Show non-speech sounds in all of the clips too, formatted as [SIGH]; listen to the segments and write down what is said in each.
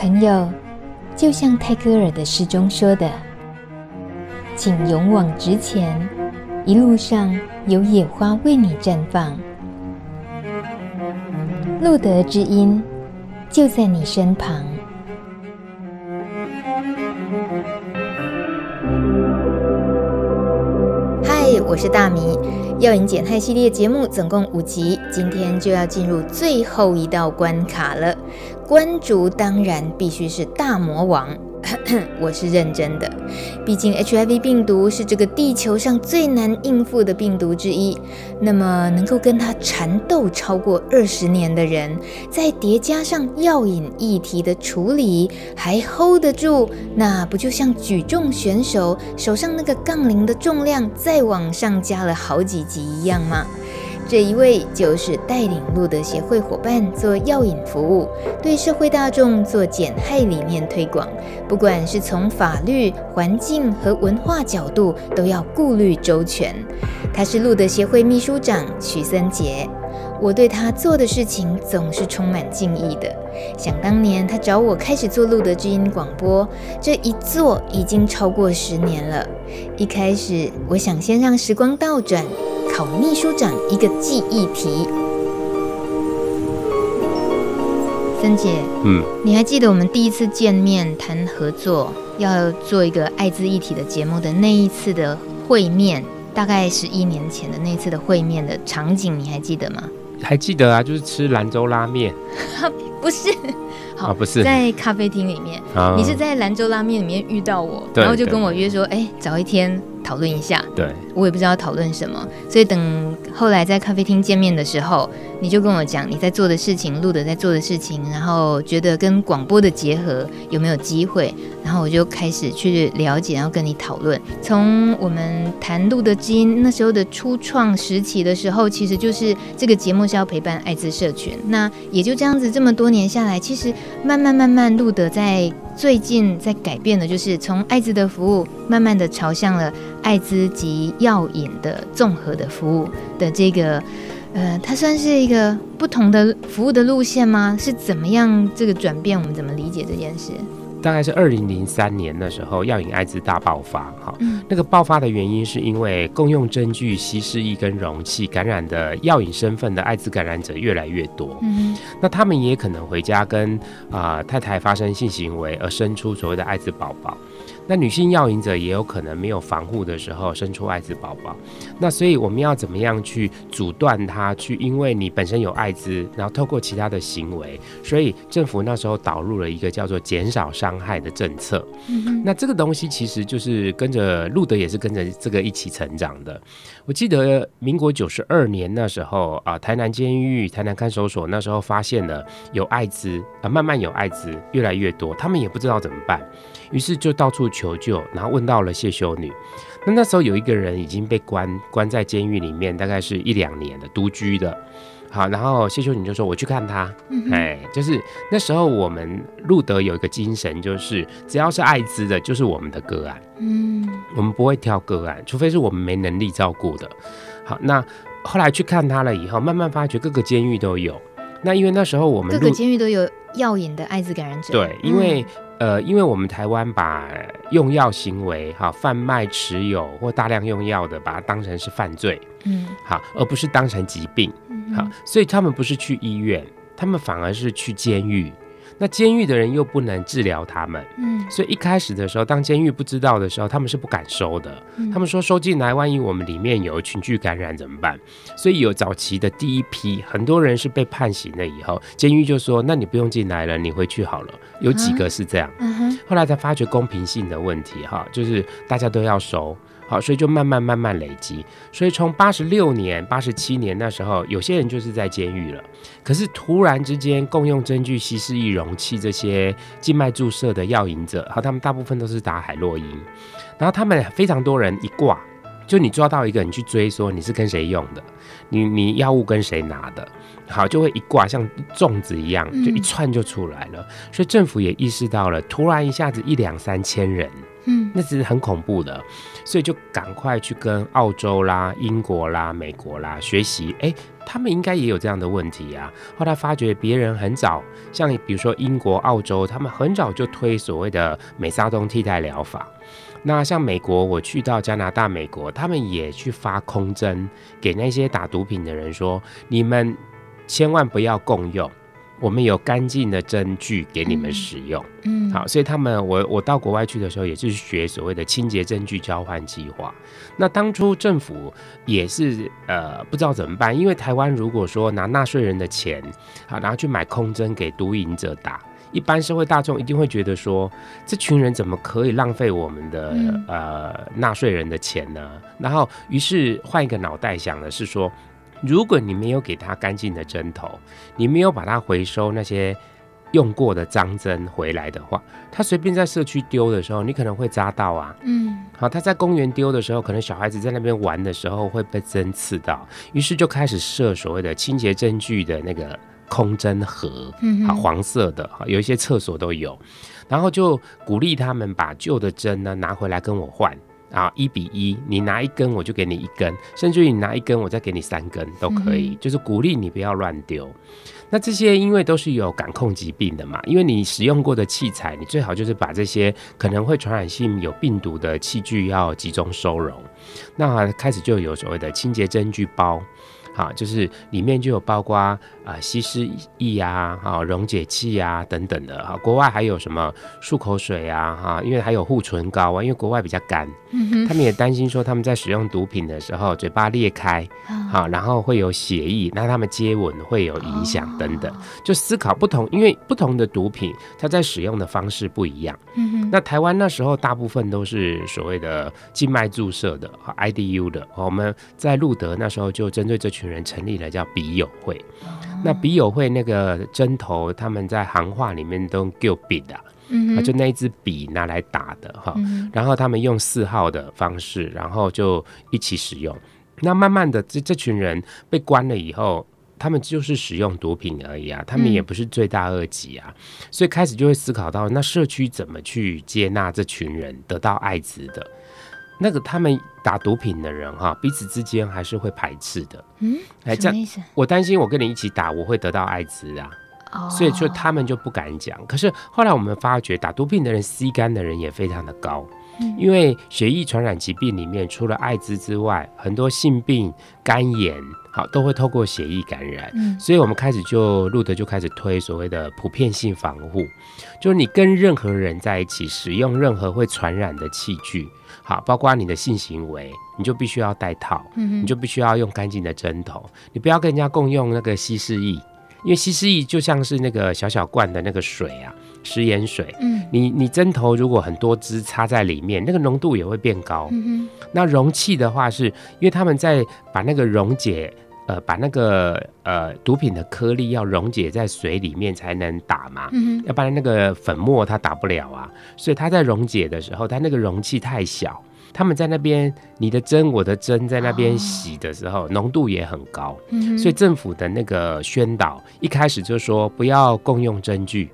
朋友，就像泰戈尔的诗中说的：“请勇往直前，一路上有野花为你绽放。”路德之音就在你身旁。嗨，我是大米。药瘾减害系列节目总共五集，今天就要进入最后一道关卡了。关主当然必须是大魔王。[COUGHS] 我是认真的，毕竟 HIV 病毒是这个地球上最难应付的病毒之一。那么，能够跟它缠斗超过二十年的人，再叠加上药瘾议题的处理，还 hold 得住，那不就像举重选手手上那个杠铃的重量再往上加了好几级一样吗？这一位就是带领路德协会伙伴做药引服务，对社会大众做减害理念推广，不管是从法律、环境和文化角度，都要顾虑周全。他是路德协会秘书长许森杰，我对他做的事情总是充满敬意的。想当年他找我开始做路德知音广播，这一做已经超过十年了。一开始我想先让时光倒转。考秘书长一个记忆题，森姐，嗯，你还记得我们第一次见面谈合作，要做一个艾滋一体的节目的那一次的会面，大概十一年前的那次的会面的场景，你还记得吗？还记得啊，就是吃兰州拉面，[LAUGHS] 不是。好，不是。在咖啡厅里面，哦，你是在兰州拉面里面遇到我，然后就跟我约说，哎，找一天讨论一下。对，我也不知道讨论什么，所以等后来在咖啡厅见面的时候，你就跟我讲你在做的事情，露德在做的事情，然后觉得跟广播的结合有没有机会，然后我就开始去了解，然后跟你讨论。从我们谈路德知音那时候的初创时期的时候，其实就是这个节目是要陪伴艾滋社群，那也就这样子，这么多年下来，其实。慢慢慢慢，露德在最近在改变的，就是从艾滋的服务，慢慢的朝向了艾滋及药瘾的综合的服务的这个，呃，它算是一个不同的服务的路线吗？是怎么样这个转变？我们怎么理解这件事？大概是二零零三年的时候，药瘾艾滋大爆发。哈，那个爆发的原因是因为共用针具、稀释液跟容器感染的药瘾身份的艾滋感染者越来越多。嗯，那他们也可能回家跟啊、呃、太太发生性行为而生出所谓的艾滋宝宝。那女性药瘾者也有可能没有防护的时候生出艾滋宝宝，那所以我们要怎么样去阻断它？去因为你本身有艾滋，然后透过其他的行为，所以政府那时候导入了一个叫做减少伤害的政策。嗯，那这个东西其实就是跟着路德也是跟着这个一起成长的。我记得民国九十二年那时候啊，台南监狱、台南看守所那时候发现了有艾滋啊，慢慢有艾滋越来越多，他们也不知道怎么办。于是就到处求救，然后问到了谢修女。那那时候有一个人已经被关关在监狱里面，大概是一两年的独居的。好，然后谢修女就说：“我去看他。嗯”哎，就是那时候我们路德有一个精神，就是只要是艾滋的，就是我们的个案。嗯，我们不会挑个案，除非是我们没能力照顾的。好，那后来去看他了以后，慢慢发觉各个监狱都有。那因为那时候我们各个监狱都有药瘾的艾滋感染者。对，因为。嗯呃，因为我们台湾把用药行为，哈，贩卖、持有或大量用药的，把它当成是犯罪，嗯，好，而不是当成疾病，嗯，好，所以他们不是去医院，他们反而是去监狱。那监狱的人又不能治疗他们，嗯，所以一开始的时候，当监狱不知道的时候，他们是不敢收的。嗯，他们说收进来，万一我们里面有群聚感染怎么办？所以有早期的第一批，很多人是被判刑了以后，监狱就说：“那你不用进来了，你回去好了。”有几个是这样，嗯，后来才发觉公平性的问题，哈，就是大家都要收。好，所以就慢慢慢慢累积。所以从八十六年、八十七年那时候，有些人就是在监狱了。可是突然之间，共用针具、稀释易容器这些静脉注射的药引者，好，他们大部分都是打海洛因。然后他们非常多人一挂，就你抓到一个，你去追说你是跟谁用的，你你药物跟谁拿的，好，就会一挂像粽子一样，就一串就出来了。嗯。所以政府也意识到了，突然一下子一两三千人。嗯。嗯，那是很恐怖的，所以就赶快去跟澳洲啦、英国啦、美国啦学习，哎，他们应该也有这样的问题啊。后来发觉别人很早，像比如说英国、澳洲，他们很早就推所谓的美沙酮替代疗法。那像美国，我去到加拿大、美国，他们也去发空针给那些打毒品的人说，你们千万不要共用。我们有干净的针具给你们使用，嗯，好，所以他们我我到国外去的时候，也是学所谓的清洁针具交换计划。那当初政府也是呃不知道怎么办，因为台湾如果说拿纳税人的钱，好，然后去买空针给毒瘾者打，一般社会大众一定会觉得说，这群人怎么可以浪费我们的呃纳税人的钱呢？然后于是换一个脑袋想的是说。如果你没有给他干净的针头，你没有把它回收那些用过的脏针回来的话，他随便在社区丢的时候，你可能会扎到啊。嗯，好，他在公园丢的时候，可能小孩子在那边玩的时候会被针刺到，于是就开始设所谓的清洁针具的那个空针盒，嗯，好，黄色的，有一些厕所都有，然后就鼓励他们把旧的针呢拿回来跟我换。啊，一比一，你拿一根我就给你一根，甚至于你拿一根我再给你三根都可以，嗯、就是鼓励你不要乱丢。那这些因为都是有感控疾病的嘛，因为你使用过的器材，你最好就是把这些可能会传染性有病毒的器具要集中收容。那开始就有所谓的清洁针具包。好，就是里面就有包括啊、呃、稀释液啊、哈溶解剂啊等等的哈。国外还有什么漱口水啊哈，因为还有护唇膏啊，因为国外比较干，嗯，他们也担心说他们在使用毒品的时候嘴巴裂开，好、哦，然后会有血液，那他们接吻会有影响等等，就思考不同，因为不同的毒品它在使用的方式不一样。嗯，那台湾那时候大部分都是所谓的静脉注射的 IDU 的，我们在路德那时候就针对这群人成立了叫笔友会，哦、那笔友会那个针头，他们在行话里面都叫笔的，嗯，就那一支笔拿来打的哈、嗯，然后他们用四号的方式，然后就一起使用。那慢慢的，这这群人被关了以后，他们就是使用毒品而已啊，他们也不是罪大恶极啊、嗯，所以开始就会思考到，那社区怎么去接纳这群人得到艾滋的。那个他们打毒品的人哈，彼此之间还是会排斥的。嗯，哎，这样我担心我跟你一起打，我会得到艾滋啊。哦，所以就他们就不敢讲。可是后来我们发觉，打毒品的人吸肝的人也非常的高。嗯，因为血液传染疾病里面，除了艾滋之外，很多性病、肝炎，好都会透过血液感染。嗯，所以我们开始就路德就开始推所谓的普遍性防护，就是你跟任何人在一起使用任何会传染的器具。好，包括你的性行为，你就必须要戴套，嗯，你就必须要用干净的针头，你不要跟人家共用那个稀释液，因为稀释液就像是那个小小罐的那个水啊，食盐水，嗯，你你针头如果很多支插在里面，那个浓度也会变高，嗯，那容器的话是，因为他们在把那个溶解。呃，把那个呃毒品的颗粒要溶解在水里面才能打嘛，嗯，要不然那个粉末它打不了啊。所以它在溶解的时候，它那个容器太小，他们在那边你的针我的针在那边洗的时候，浓度也很高，嗯，所以政府的那个宣导一开始就说不要共用针具，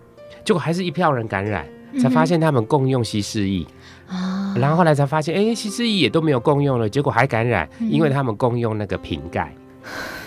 结果还是一票人感染，才发现他们共用稀释液啊，然后后来才发现，哎，稀释液也都没有共用了，结果还感染，因为他们共用那个瓶盖。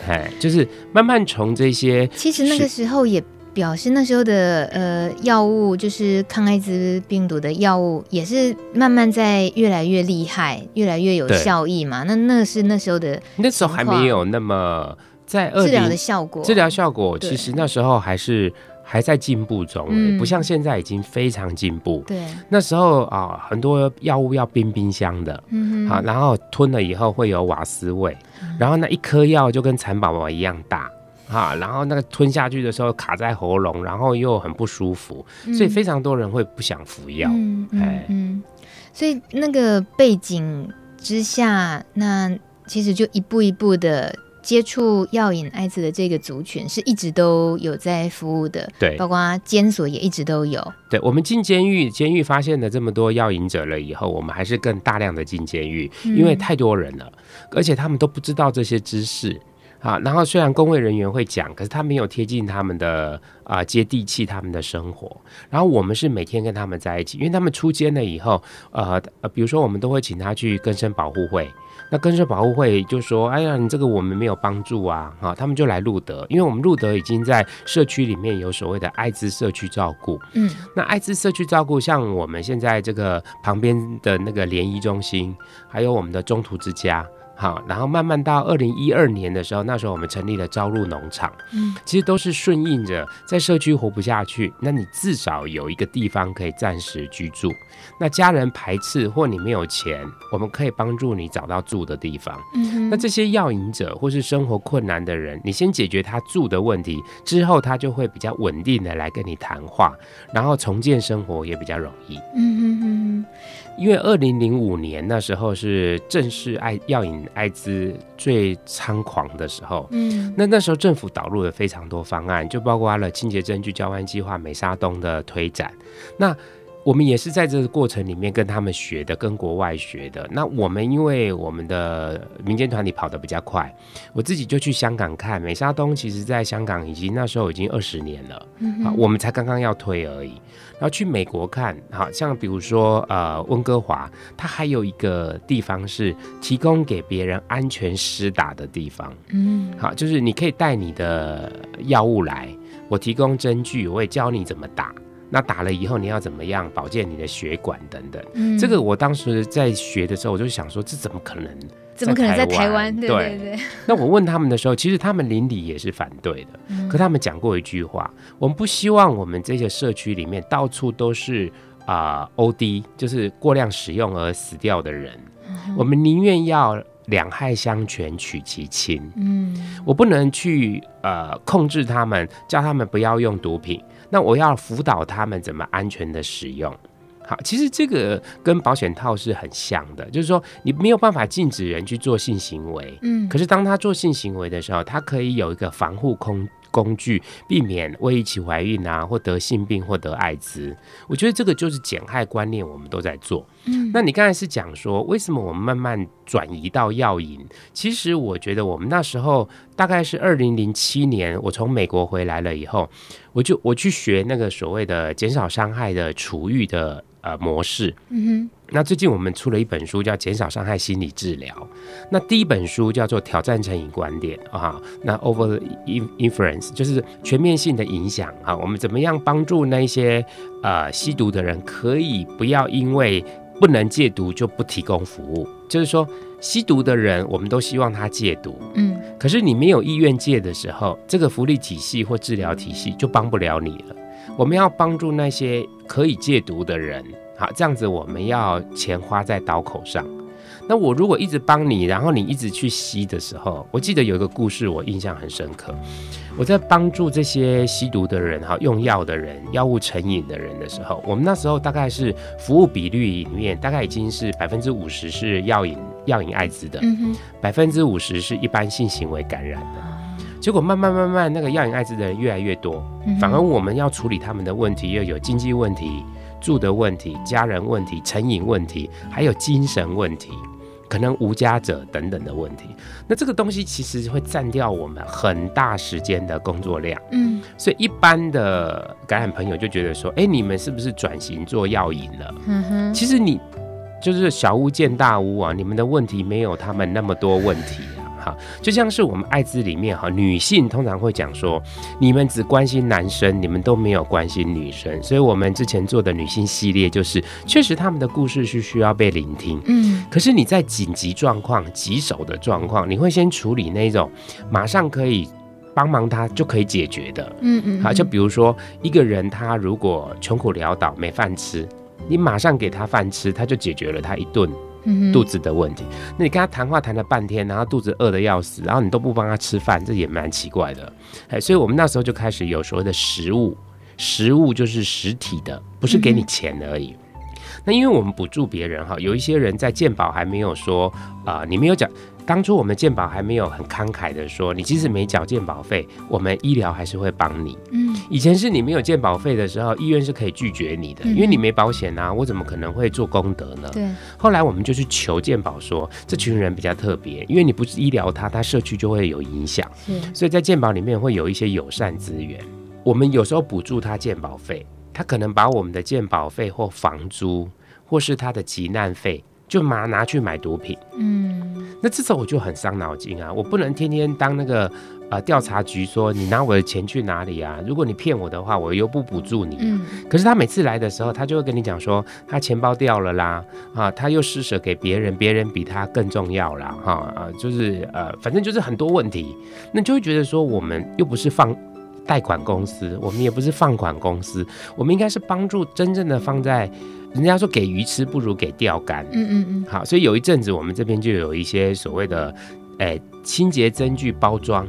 哎，就是慢慢从这些，其实那个时候也表示那时候的呃药物，就是抗艾滋病毒的药物，也是慢慢在越来越厉害，越来越有效益嘛。那那是那时候的，那时候还没有那么在治疗的效果，治疗效果其实那时候还是。还在进步中，嗯，不像现在已经非常进步。对，那时候啊，很多药物要冰冰箱的，嗯，好，然后吞了以后会有瓦斯味，嗯，然后那一颗药就跟蚕宝宝一样大，哈，然后那个吞下去的时候卡在喉咙，然后又很不舒服，嗯，所以非常多人会不想服药。嗯嗯，嗯，所以那个背景之下，那其实就一步一步的。接触药瘾艾滋的这个族群是一直都有在服务的，对，包括监所也一直都有。对，我们进监狱，监狱发现了这么多药瘾者了以后，我们还是更大量的进监狱，因为太多人了，嗯，而且他们都不知道这些知识。啊，然后虽然工会人员会讲，可是他没有贴近他们的啊、呃、接地气他们的生活。然后我们是每天跟他们在一起，因为他们出监了以后，呃呃，比如说我们都会请他去更生保护会。那跟社保护会就说：“哎呀，你这个我们没有帮助啊！”哈，他们就来路德，因为我们路德已经在社区里面有所谓的艾滋社区照顾。嗯，那艾滋社区照顾，像我们现在这个旁边的那个联谊中心，还有我们的中途之家。好，然后慢慢到二零一二年的时候，那时候我们成立了朝露农场，嗯，其实都是顺应着在社区活不下去，那你至少有一个地方可以暂时居住。那家人排斥或你没有钱，我们可以帮助你找到住的地方。嗯，那这些药瘾者或是生活困难的人，你先解决他住的问题之后，他就会比较稳定的来跟你谈话，然后重建生活也比较容易。嗯哼哼。因为二零零五年那时候是正式爱药引艾滋最猖狂的时候，嗯，那那时候政府导入了非常多方案，就包括了清洁证据交换计划、美沙东的推展，那。我们也是在这个过程里面跟他们学的，跟国外学的。那我们因为我们的民间团体跑得比较快，我自己就去香港看美沙东，其实在香港已经那时候已经二十年了，嗯，啊，我们才刚刚要推而已。然后去美国看，好像比如说呃温哥华，它还有一个地方是提供给别人安全施打的地方，嗯，好，就是你可以带你的药物来，我提供针具，我会教你怎么打。那打了以后，你要怎么样保健你的血管等等？嗯，这个我当时在学的时候，我就想说，这怎么可能？怎么可能在台湾？对对对。那我问他们的时候，其实他们邻里也是反对的。嗯，可他们讲过一句话：我们不希望我们这些社区里面到处都是啊，呃，OD，就是过量使用而死掉的人。嗯，我们宁愿要两害相权取其轻。嗯，我不能去呃控制他们，叫他们不要用毒品。那我要辅导他们怎么安全的使用。好，其实这个跟保险套是很像的，就是说你没有办法禁止人去做性行为，嗯，可是当他做性行为的时候，他可以有一个防护空工具，避免为一起怀孕啊，或得性病或得艾滋。我觉得这个就是减害观念，我们都在做。嗯，那你刚才是讲说，为什么我们慢慢转移到药引？其实我觉得我们那时候大概是二零零七年，我从美国回来了以后，我就我去学那个所谓的减少伤害的处育的。呃，模式。嗯哼。那最近我们出了一本书，叫《减少伤害心理治疗》。那第一本书叫做《挑战成瘾观点》啊。那 Over Influence 就是全面性的影响啊。我们怎么样帮助那些呃吸毒的人，可以不要因为不能戒毒就不提供服务？就是说，吸毒的人，我们都希望他戒毒。嗯。可是你没有意愿戒的时候，这个福利体系或治疗体系就帮不了你了。我们要帮助那些可以戒毒的人，好，这样子我们要钱花在刀口上。那我如果一直帮你，然后你一直去吸的时候，我记得有一个故事，我印象很深刻。我在帮助这些吸毒的人，哈，用药的人，药物成瘾的人的时候，我们那时候大概是服务比率里面，大概已经是百分之五十是药瘾药瘾艾滋的，百分之五十是一般性行为感染的。结果慢慢慢慢，那个药瘾艾滋的人越来越多，反而我们要处理他们的问题，又有经济问题、住的问题、家人问题、成瘾问题，还有精神问题，可能无家者等等的问题。那这个东西其实会占掉我们很大时间的工作量。嗯，所以一般的感染朋友就觉得说，哎，你们是不是转型做药引了？嗯哼，其实你就是小巫见大巫啊，你们的问题没有他们那么多问题。好，就像是我们艾滋里面哈，女性通常会讲说，你们只关心男生，你们都没有关心女生。所以我们之前做的女性系列，就是确实他们的故事是需要被聆听。嗯，可是你在紧急状况、棘手的状况，你会先处理那种马上可以帮忙他就可以解决的。嗯嗯，好，就比如说一个人他如果穷苦潦倒没饭吃，你马上给他饭吃，他就解决了他一顿。肚子的问题，那你跟他谈话谈了半天，然后肚子饿得要死，然后你都不帮他吃饭，这也蛮奇怪的。哎，所以我们那时候就开始有所谓的食物，食物就是实体的，不是给你钱而已。那因为我们补助别人哈，有一些人在健保还没有说啊、呃，你没有讲。当初我们健保还没有很慷慨的说，你即使没缴健保费，我们医疗还是会帮你。嗯，以前是你没有健保费的时候，医院是可以拒绝你的，嗯、因为你没保险啊，我怎么可能会做功德呢？对。后来我们就去求健保说，这群人比较特别，因为你不是医疗他，他社区就会有影响。是。所以在健保里面会有一些友善资源，我们有时候补助他健保费，他可能把我们的健保费或房租，或是他的急难费。就拿拿去买毒品，嗯，那这时候我就很伤脑筋啊，我不能天天当那个呃调查局说你拿我的钱去哪里啊？如果你骗我的话，我又不补助你。嗯，可是他每次来的时候，他就会跟你讲说他钱包掉了啦，啊，他又施舍给别人，别人比他更重要啦，哈啊，就是呃，反正就是很多问题，那就会觉得说我们又不是放贷款公司，我们也不是放款公司，我们应该是帮助真正的放在。人家说给鱼吃不如给钓竿，嗯嗯嗯，好，所以有一阵子我们这边就有一些所谓的，哎、欸，清洁针具包装，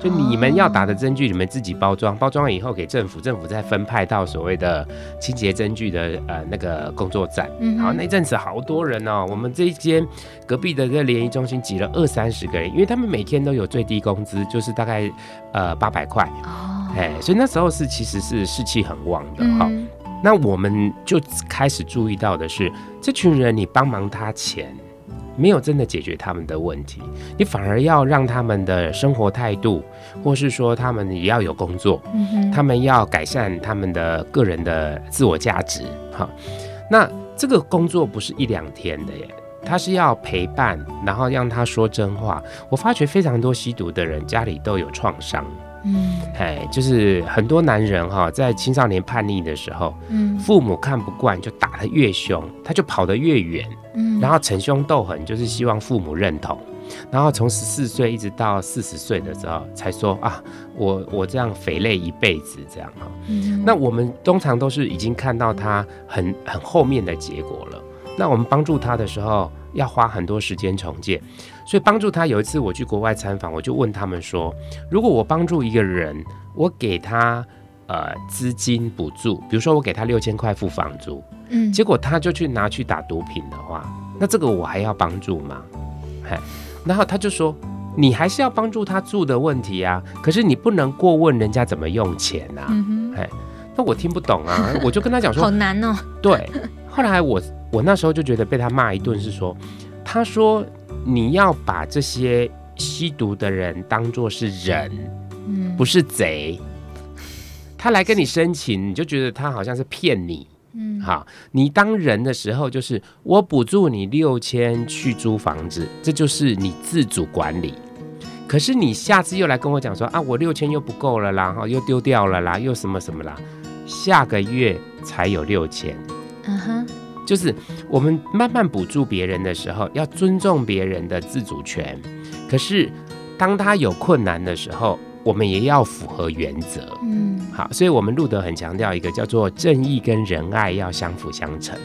就你们要打的针具，你们自己包装，包装了以后给政府，政府再分派到所谓的清洁针具的呃那个工作站。嗯，好，那阵子好多人哦，我们这一间隔壁的这个联谊中心挤了二三十个人，因为他们每天都有最低工资，就是大概呃八百块。哦，哎，所以那时候是其实是士气很旺的哈。嗯那我们就开始注意到的是，这群人你帮忙他钱，没有真的解决他们的问题，你反而要让他们的生活态度，或是说他们也要有工作，他们要改善他们的个人的自我价值。哈，那这个工作不是一两天的耶，他是要陪伴，然后让他说真话。我发觉非常多吸毒的人家里都有创伤。嗯，哎，就是很多男人哈，在青少年叛逆的时候，嗯，父母看不惯就打得越凶，他就跑得越远，嗯，然后逞凶斗狠，就是希望父母认同，然后从十四岁一直到四十岁的时候，才说啊，我我这样肥累一辈子这样哈，嗯，那我们通常都是已经看到他很很后面的结果了，那我们帮助他的时候，要花很多时间重建。所以帮助他，有一次我去国外参访，我就问他们说：如果我帮助一个人，我给他呃资金补助，比如说我给他六千块付房租，嗯，结果他就去拿去打毒品的话，那这个我还要帮助吗？嘿，然后他就说：你还是要帮助他住的问题啊，可是你不能过问人家怎么用钱啊，嘿，那我听不懂啊，[LAUGHS] 我就跟他讲说：好难哦。对，后来我我那时候就觉得被他骂一顿，是说，他说。你要把这些吸毒的人当做是人，嗯，不是贼。他来跟你申请，你就觉得他好像是骗你，嗯，好，你当人的时候，就是我补助你六千去租房子，这就是你自主管理。可是你下次又来跟我讲说啊，我六千又不够了啦，哈，又丢掉了啦，又什么什么啦，下个月才有六千，嗯哼。就是我们慢慢补助别人的时候，要尊重别人的自主权。可是当他有困难的时候，我们也要符合原则。嗯，好，所以我们路德很强调一个叫做正义跟仁爱要相辅相成。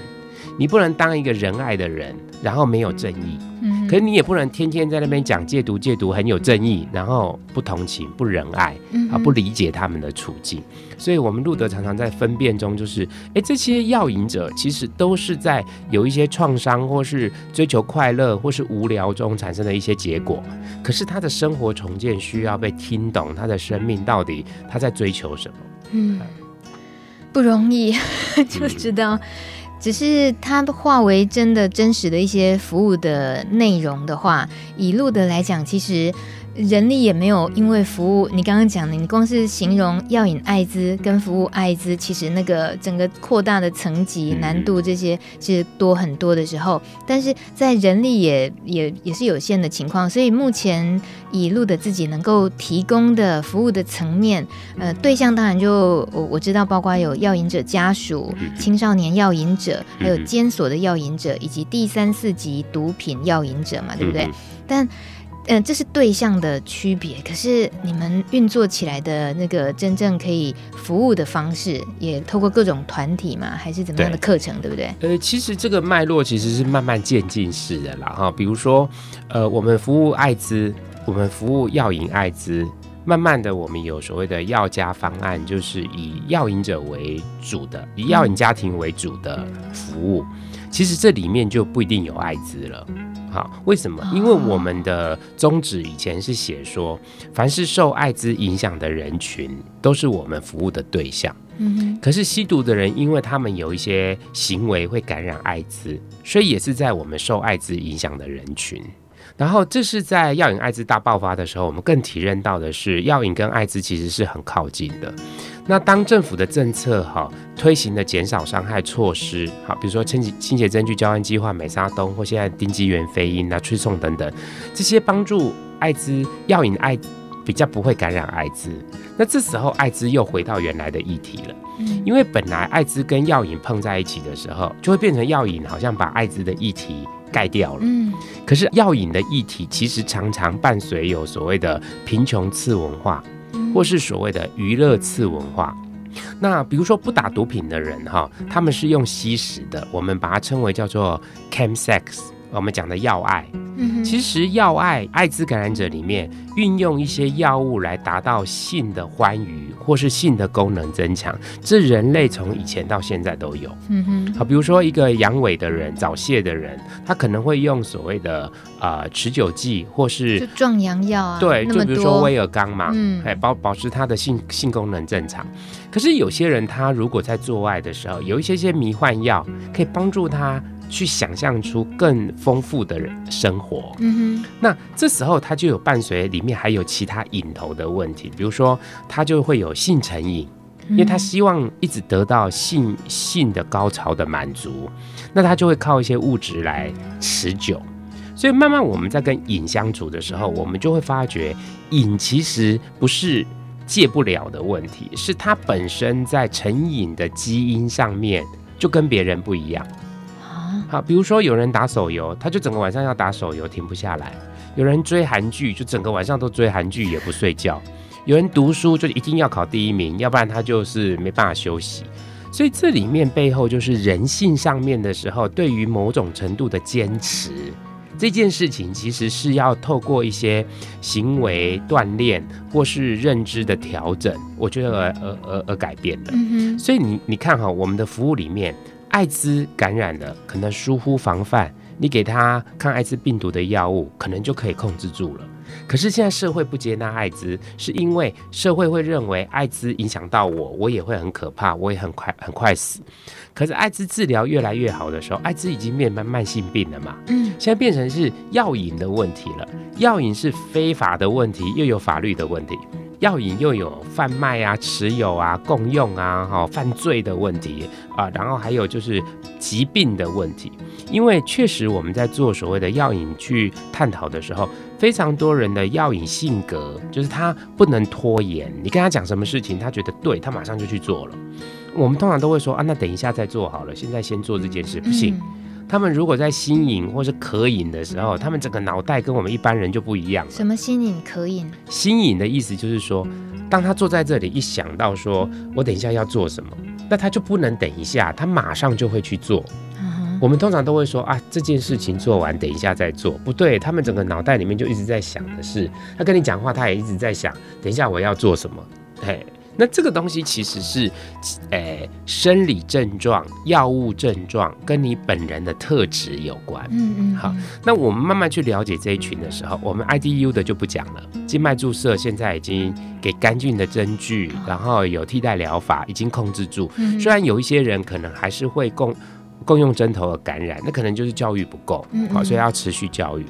你不能当一个仁爱的人，然后没有正义。嗯，可是你也不能天天在那边讲戒毒戒毒很有正义，然后不同情不仁爱，啊，不理解他们的处境。所以，我们路德常常在分辨中，就是，哎，这些药瘾者其实都是在有一些创伤，或是追求快乐，或是无聊中产生的一些结果。可是他的生活重建需要被听懂，他的生命到底他在追求什么？嗯，不容易，[LAUGHS] 就知道。只是它化为真的真实的一些服务的内容的话，以路德来讲，其实。人力也没有，因为服务你刚刚讲的，你光是形容药引艾滋跟服务艾滋，其实那个整个扩大的层级难度这些其实多很多的时候，但是在人力也也也是有限的情况，所以目前以路的自己能够提供的服务的层面，呃，对象当然就我我知道，包括有药引者家属、青少年药引者，还有监所的药引者，以及第三四级毒品药引者嘛，对不对？但嗯，这是对象的区别。可是你们运作起来的那个真正可以服务的方式，也透过各种团体嘛，还是怎么样的课程，对，对不对？呃，其实这个脉络其实是慢慢渐进式的啦，哈。比如说，呃，我们服务艾滋，我们服务药引艾滋，慢慢的，我们有所谓的药家方案，就是以药引者为主的，以药引家庭为主的服务。其实这里面就不一定有艾滋了。好，为什么？因为我们的宗旨以前是写说，凡是受艾滋影响的人群，都是我们服务的对象。嗯哼。可是吸毒的人，因为他们有一些行为会感染艾滋，所以也是在我们受艾滋影响的人群。然后这是在药瘾艾滋大爆发的时候，我们更体认到的是，药瘾跟艾滋其实是很靠近的。那当政府的政策哈推行了减少伤害措施，好，比如说清洁清洁针具交换计划、美沙酮或现在丁基元飞鹰啊、吹送等等，这些帮助艾滋药瘾艾比较不会感染艾滋。那这时候艾滋又回到原来的议题了，因为本来艾滋跟药瘾碰在一起的时候，就会变成药瘾好像把艾滋的议题盖掉了。嗯，可是药瘾的议题其实常常伴随有所谓的贫穷次文化。或是所谓的娱乐次文化，那比如说不打毒品的人哈，他们是用吸食的，我们把它称为叫做 chemsex，我们讲的药爱。其实药爱艾滋感染者里面运用一些药物来达到性的欢愉或是性的功能增强，这人类从以前到现在都有。嗯哼，好，比如说一个阳痿的人、早泄的人，他可能会用所谓的呃持久剂或是就壮阳药啊，对，就比如说威尔刚嘛，嗯，哎保保持他的性性功能正常。可是有些人他如果在做爱的时候有一些些迷幻药，可以帮助他。去想象出更丰富的人生活，嗯哼，那这时候他就有伴随里面还有其他瘾头的问题，比如说他就会有性成瘾，因为他希望一直得到性性的高潮的满足，那他就会靠一些物质来持久，所以慢慢我们在跟瘾相处的时候，我们就会发觉瘾其实不是戒不了的问题，是他本身在成瘾的基因上面就跟别人不一样。好，比如说有人打手游，他就整个晚上要打手游，停不下来；有人追韩剧，就整个晚上都追韩剧，也不睡觉；有人读书，就一定要考第一名，要不然他就是没办法休息。所以这里面背后就是人性上面的时候，对于某种程度的坚持，这件事情其实是要透过一些行为锻炼或是认知的调整，我觉得而而而而改变的。嗯。所以你你看哈，我们的服务里面。艾滋感染了，可能疏忽防范，你给他抗艾滋病毒的药物，可能就可以控制住了。可是现在社会不接纳艾滋，是因为社会会认为艾滋影响到我，我也会很可怕，我也很快很快死。可是艾滋治疗越来越好的时候，艾滋已经变慢慢性病了嘛？嗯，现在变成是药瘾的问题了。药瘾是非法的问题，又有法律的问题。药瘾又有贩卖啊、持有啊、共用啊、哈犯罪的问题啊，然后还有就是疾病的问题。因为确实我们在做所谓的药瘾去探讨的时候，非常多人的药瘾性格就是他不能拖延，你跟他讲什么事情，他觉得对，他马上就去做了。我们通常都会说啊，那等一下再做好了，现在先做这件事，不行。他们如果在心瘾或是渴瘾的时候，他们整个脑袋跟我们一般人就不一样。什么心瘾、渴瘾？心瘾的意思就是说，当他坐在这里一想到说我等一下要做什么，那他就不能等一下，他马上就会去做。Uh-huh. 我们通常都会说啊，这件事情做完，等一下再做。不对，他们整个脑袋里面就一直在想的是，他跟你讲话，他也一直在想，等一下我要做什么。嘿。那这个东西其实是，诶、欸，生理症状、药物症状跟你本人的特质有关。嗯嗯。好，那我们慢慢去了解这一群的时候，我们 IDU 的就不讲了。静脉注射现在已经给干净的针具，然后有替代疗法，已经控制住。虽然有一些人可能还是会共共用针头的感染，那可能就是教育不够。好，所以要持续教育。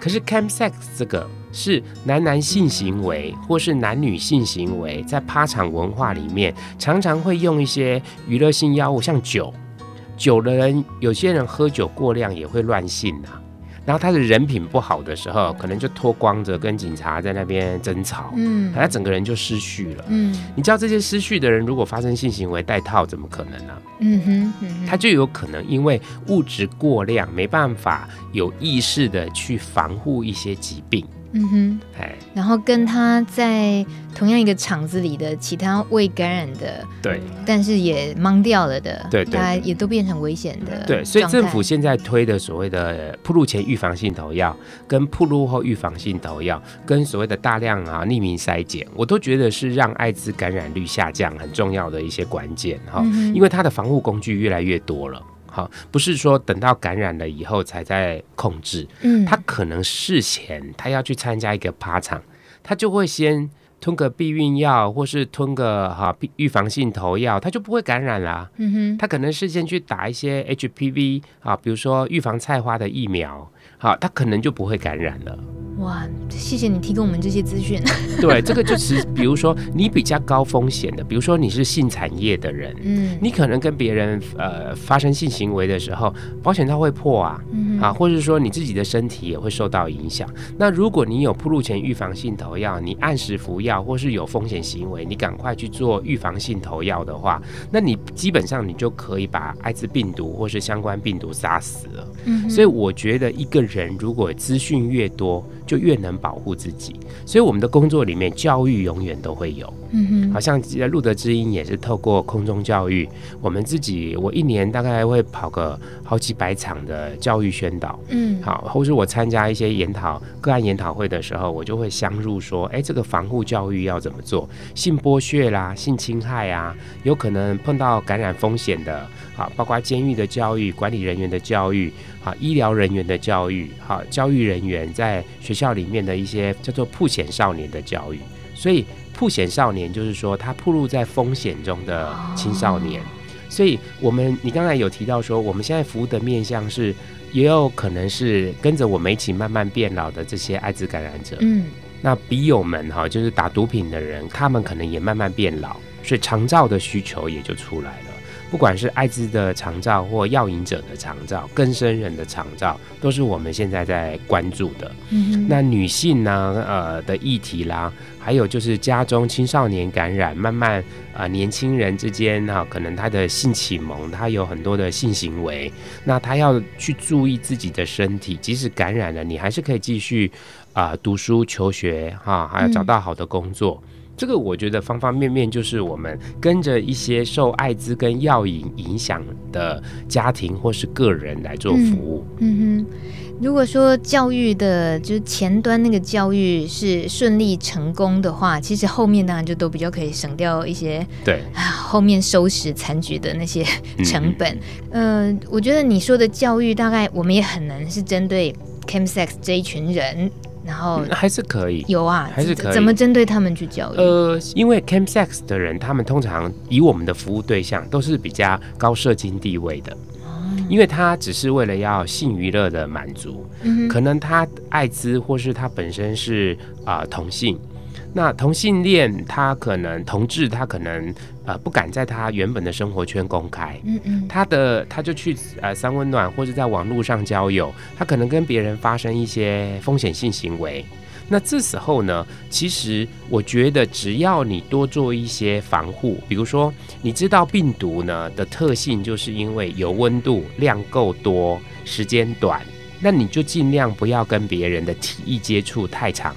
可是 chemsex 这个。是男男性行为，或是男女性行为，在趴场文化里面，常常会用一些娱乐性药物，像酒。酒的人，有些人喝酒过量也会乱性啊。然后他的人品不好的时候，可能就脱光着跟警察在那边争吵，嗯，他整个人就失序了，嗯。你知道这些失序的人，如果发生性行为带套，怎么可能呢？嗯，嗯哼，他就有可能因为物质过量，没办法有意识的去防护一些疾病。嗯哼，哎，然后跟他在同样一个厂子里的其他未感染的，对，但是也懵掉了的，对，对，大家也都变成危险的，对，所以政府现在推的所谓的铺路前预防性投药，跟铺路后预防性投药，跟所谓的大量啊匿名筛检，我都觉得是让艾滋感染率下降很重要的一些关键哈，因为它的防护工具越来越多了。好，不是说等到感染了以后才在控制，嗯，他可能事前他要去参加一个趴场，他就会先吞个避孕药，或是吞个哈预防性投药，他就不会感染啦。嗯哼，他可能事先去打一些 HPV 啊，比如说预防菜花的疫苗，好，他可能就不会感染了。哇，谢谢你提供我们这些资讯。[LAUGHS] 对，这个就是比如说你比较高风险的，比如说你是性产业的人，嗯，你可能跟别人呃发生性行为的时候，保险套会破啊，嗯、啊，或者说你自己的身体也会受到影响。那如果你有铺路前预防性投药，你按时服药，或是有风险行为，你赶快去做预防性投药的话，那你基本上你就可以把艾滋病毒或是相关病毒杀死了。嗯，所以我觉得一个人如果资讯越多，就越能保护自己，所以我们的工作里面教育永远都会有。嗯哼，好像路德之音也是透过空中教育，我们自己我一年大概会跑个好几百场的教育宣导。嗯，好，或是我参加一些研讨个案研讨会的时候，我就会相入说，哎，这个防护教育要怎么做？性剥削啦，性侵害啊，有可能碰到感染风险的，好，包括监狱的教育、管理人员的教育。啊，医疗人员的教育，好，教育人员在学校里面的一些叫做曝险少年的教育，所以曝险少年就是说他暴露在风险中的青少年，所以我们你刚才有提到说，我们现在服务的面向是，也有可能是跟着我们一起慢慢变老的这些艾滋感染者，嗯，那笔友们哈，就是打毒品的人，他们可能也慢慢变老，所以长照的需求也就出来了。不管是艾滋的长照或药瘾者的长照，更生人的长照，都是我们现在在关注的。嗯，那女性呢？呃的议题啦，还有就是家中青少年感染，慢慢啊、呃，年轻人之间哈、啊，可能他的性启蒙，他有很多的性行为，那他要去注意自己的身体，即使感染了，你还是可以继续啊、呃、读书求学哈、啊，还要找到好的工作。嗯这个我觉得方方面面就是我们跟着一些受艾滋跟药瘾影响的家庭或是个人来做服务。嗯，嗯哼，如果说教育的就是前端那个教育是顺利成功的话，其实后面当然就都比较可以省掉一些对啊后面收拾残局的那些成本。嗯、呃，我觉得你说的教育大概我们也很难是针对 chemsex 这一群人。然后还是可以有啊，还是可以。怎么针对他们去教育？呃，因为 chemsex 的人，他们通常以我们的服务对象都是比较高社经地位的，嗯、因为他只是为了要性娱乐的满足，嗯、可能他艾滋或是他本身是啊、呃、同性。那同性恋，他可能同志，他可能呃不敢在他原本的生活圈公开，嗯嗯，他的他就去呃三温暖或者在网络上交友，他可能跟别人发生一些风险性行为。那这时候呢，其实我觉得只要你多做一些防护，比如说你知道病毒呢的特性，就是因为有温度、量够多、时间短，那你就尽量不要跟别人的体液接触太长。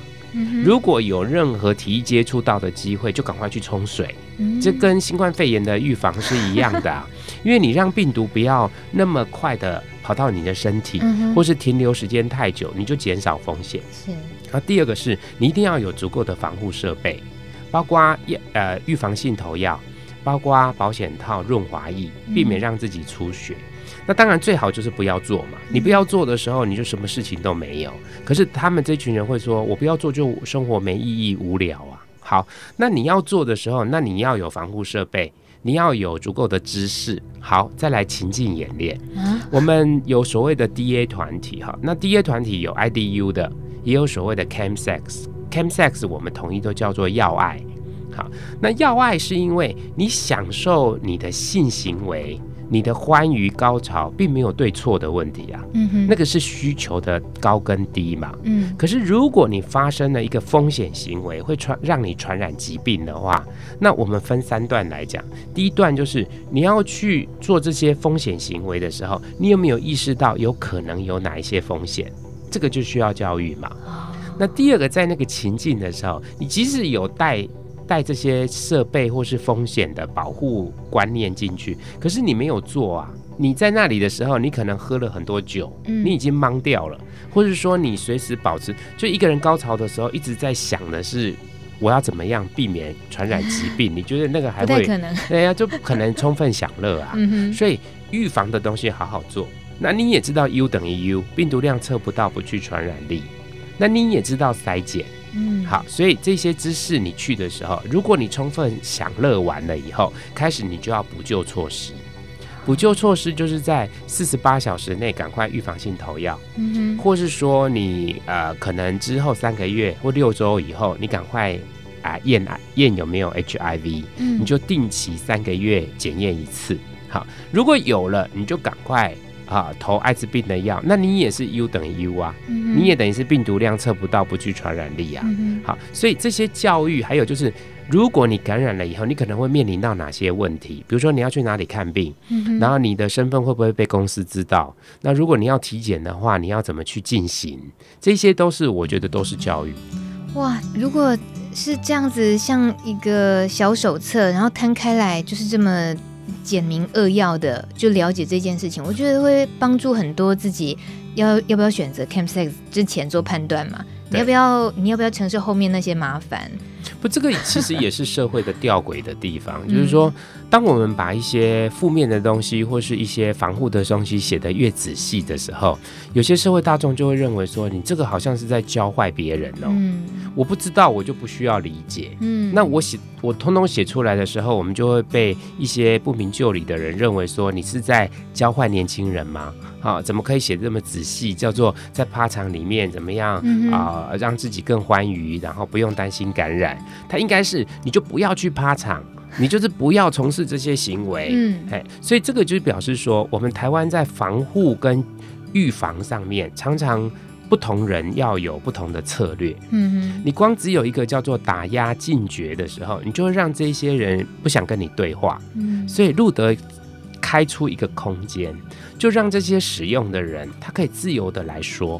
如果有任何体液接触到的机会，就赶快去冲水。这跟新冠肺炎的预防是一样的啊，[LAUGHS] 因为你让病毒不要那么快的跑到你的身体，或是停留时间太久，你就减少风险。是。然后第二个是你一定要有足够的防护设备，包括呃预防性头药，包括保险套、润滑液，避免让自己出血。那当然最好就是不要做嘛。你不要做的时候，你就什么事情都没有。可是他们这群人会说：“我不要做，就生活没意义、无聊啊。”好，那你要做的时候，那你要有防护设备，你要有足够的知识。好，再来情境演练。我们有所谓的 DA 团体哈，那 DA 团体有 IDU 的，也有所谓的 Chemsex。Chemsex 我们统一都叫做要爱。好，那要爱是因为你享受你的性行为。你的欢愉高潮并没有对错的问题啊，嗯哼，那个是需求的高跟低嘛，嗯，可是如果你发生了一个风险行为，会传让你传染疾病的话，那我们分三段来讲。第一段就是你要去做这些风险行为的时候，你有没有意识到有可能有哪一些风险？这个就需要教育嘛。那第二个，在那个情境的时候，你即使有带带这些设备或是风险的保护观念进去，可是你没有做啊。你在那里的时候，你可能喝了很多酒，嗯、你已经懵掉了，或者说你随时保持，就一个人高潮的时候一直在想的是我要怎么样避免传染疾病？你觉得那个还会？可能。[LAUGHS] 对呀，就不可能充分享乐啊。嗯、所以预防的东西好好做。那你也知道 U 等于 U，病毒量测不到不去传染力。那你也知道筛检。嗯，好，所以这些知识你去的时候，如果你充分享乐完了以后，开始你就要补救措施。补救措施就是在四十八小时内赶快预防性投药，嗯哼，或是说你呃可能之后三个月或六周以后，你赶快啊验啊验有没有 HIV，嗯，你就定期三个月检验一次，好，如果有了，你就赶快啊投艾滋病的药，那你也是 U 等于 U 啊，嗯，你也等于是病毒量测不到不具传染力啊，嗯，好，所以这些教育还有就是。如果你感染了以后，你可能会面临到哪些问题？比如说你要去哪里看病，嗯、然后你的身份会不会被公司知道？那如果你要体检的话，你要怎么去进行？这些都是我觉得都是教育。哇，如果是这样子，像一个小手册，然后摊开来就是这么简明扼要的就了解这件事情，我觉得会帮助很多自己要要不要选择 campsex 之前做判断嘛？你要不要你要不要承受后面那些麻烦？不，这个其实也是社会的吊诡的地方，[LAUGHS] 就是说，当我们把一些负面的东西或是一些防护的东西写得越仔细的时候，有些社会大众就会认为说，你这个好像是在教坏别人哦。嗯，我不知道，我就不需要理解。嗯，那我写我通通写出来的时候，我们就会被一些不明就里的人认为说，你是在教坏年轻人吗？怎么可以写这么仔细？叫做在趴场里面怎么样啊、嗯呃，让自己更欢愉，然后不用担心感染。他应该是你就不要去趴场，你就是不要从事这些行为。嗯，哎，所以这个就表示说，我们台湾在防护跟预防上面，常常不同人要有不同的策略。嗯哼，你光只有一个叫做打压禁绝的时候，你就会让这些人不想跟你对话。嗯，所以路德开出一个空间。就让这些使用的人，他可以自由的来说。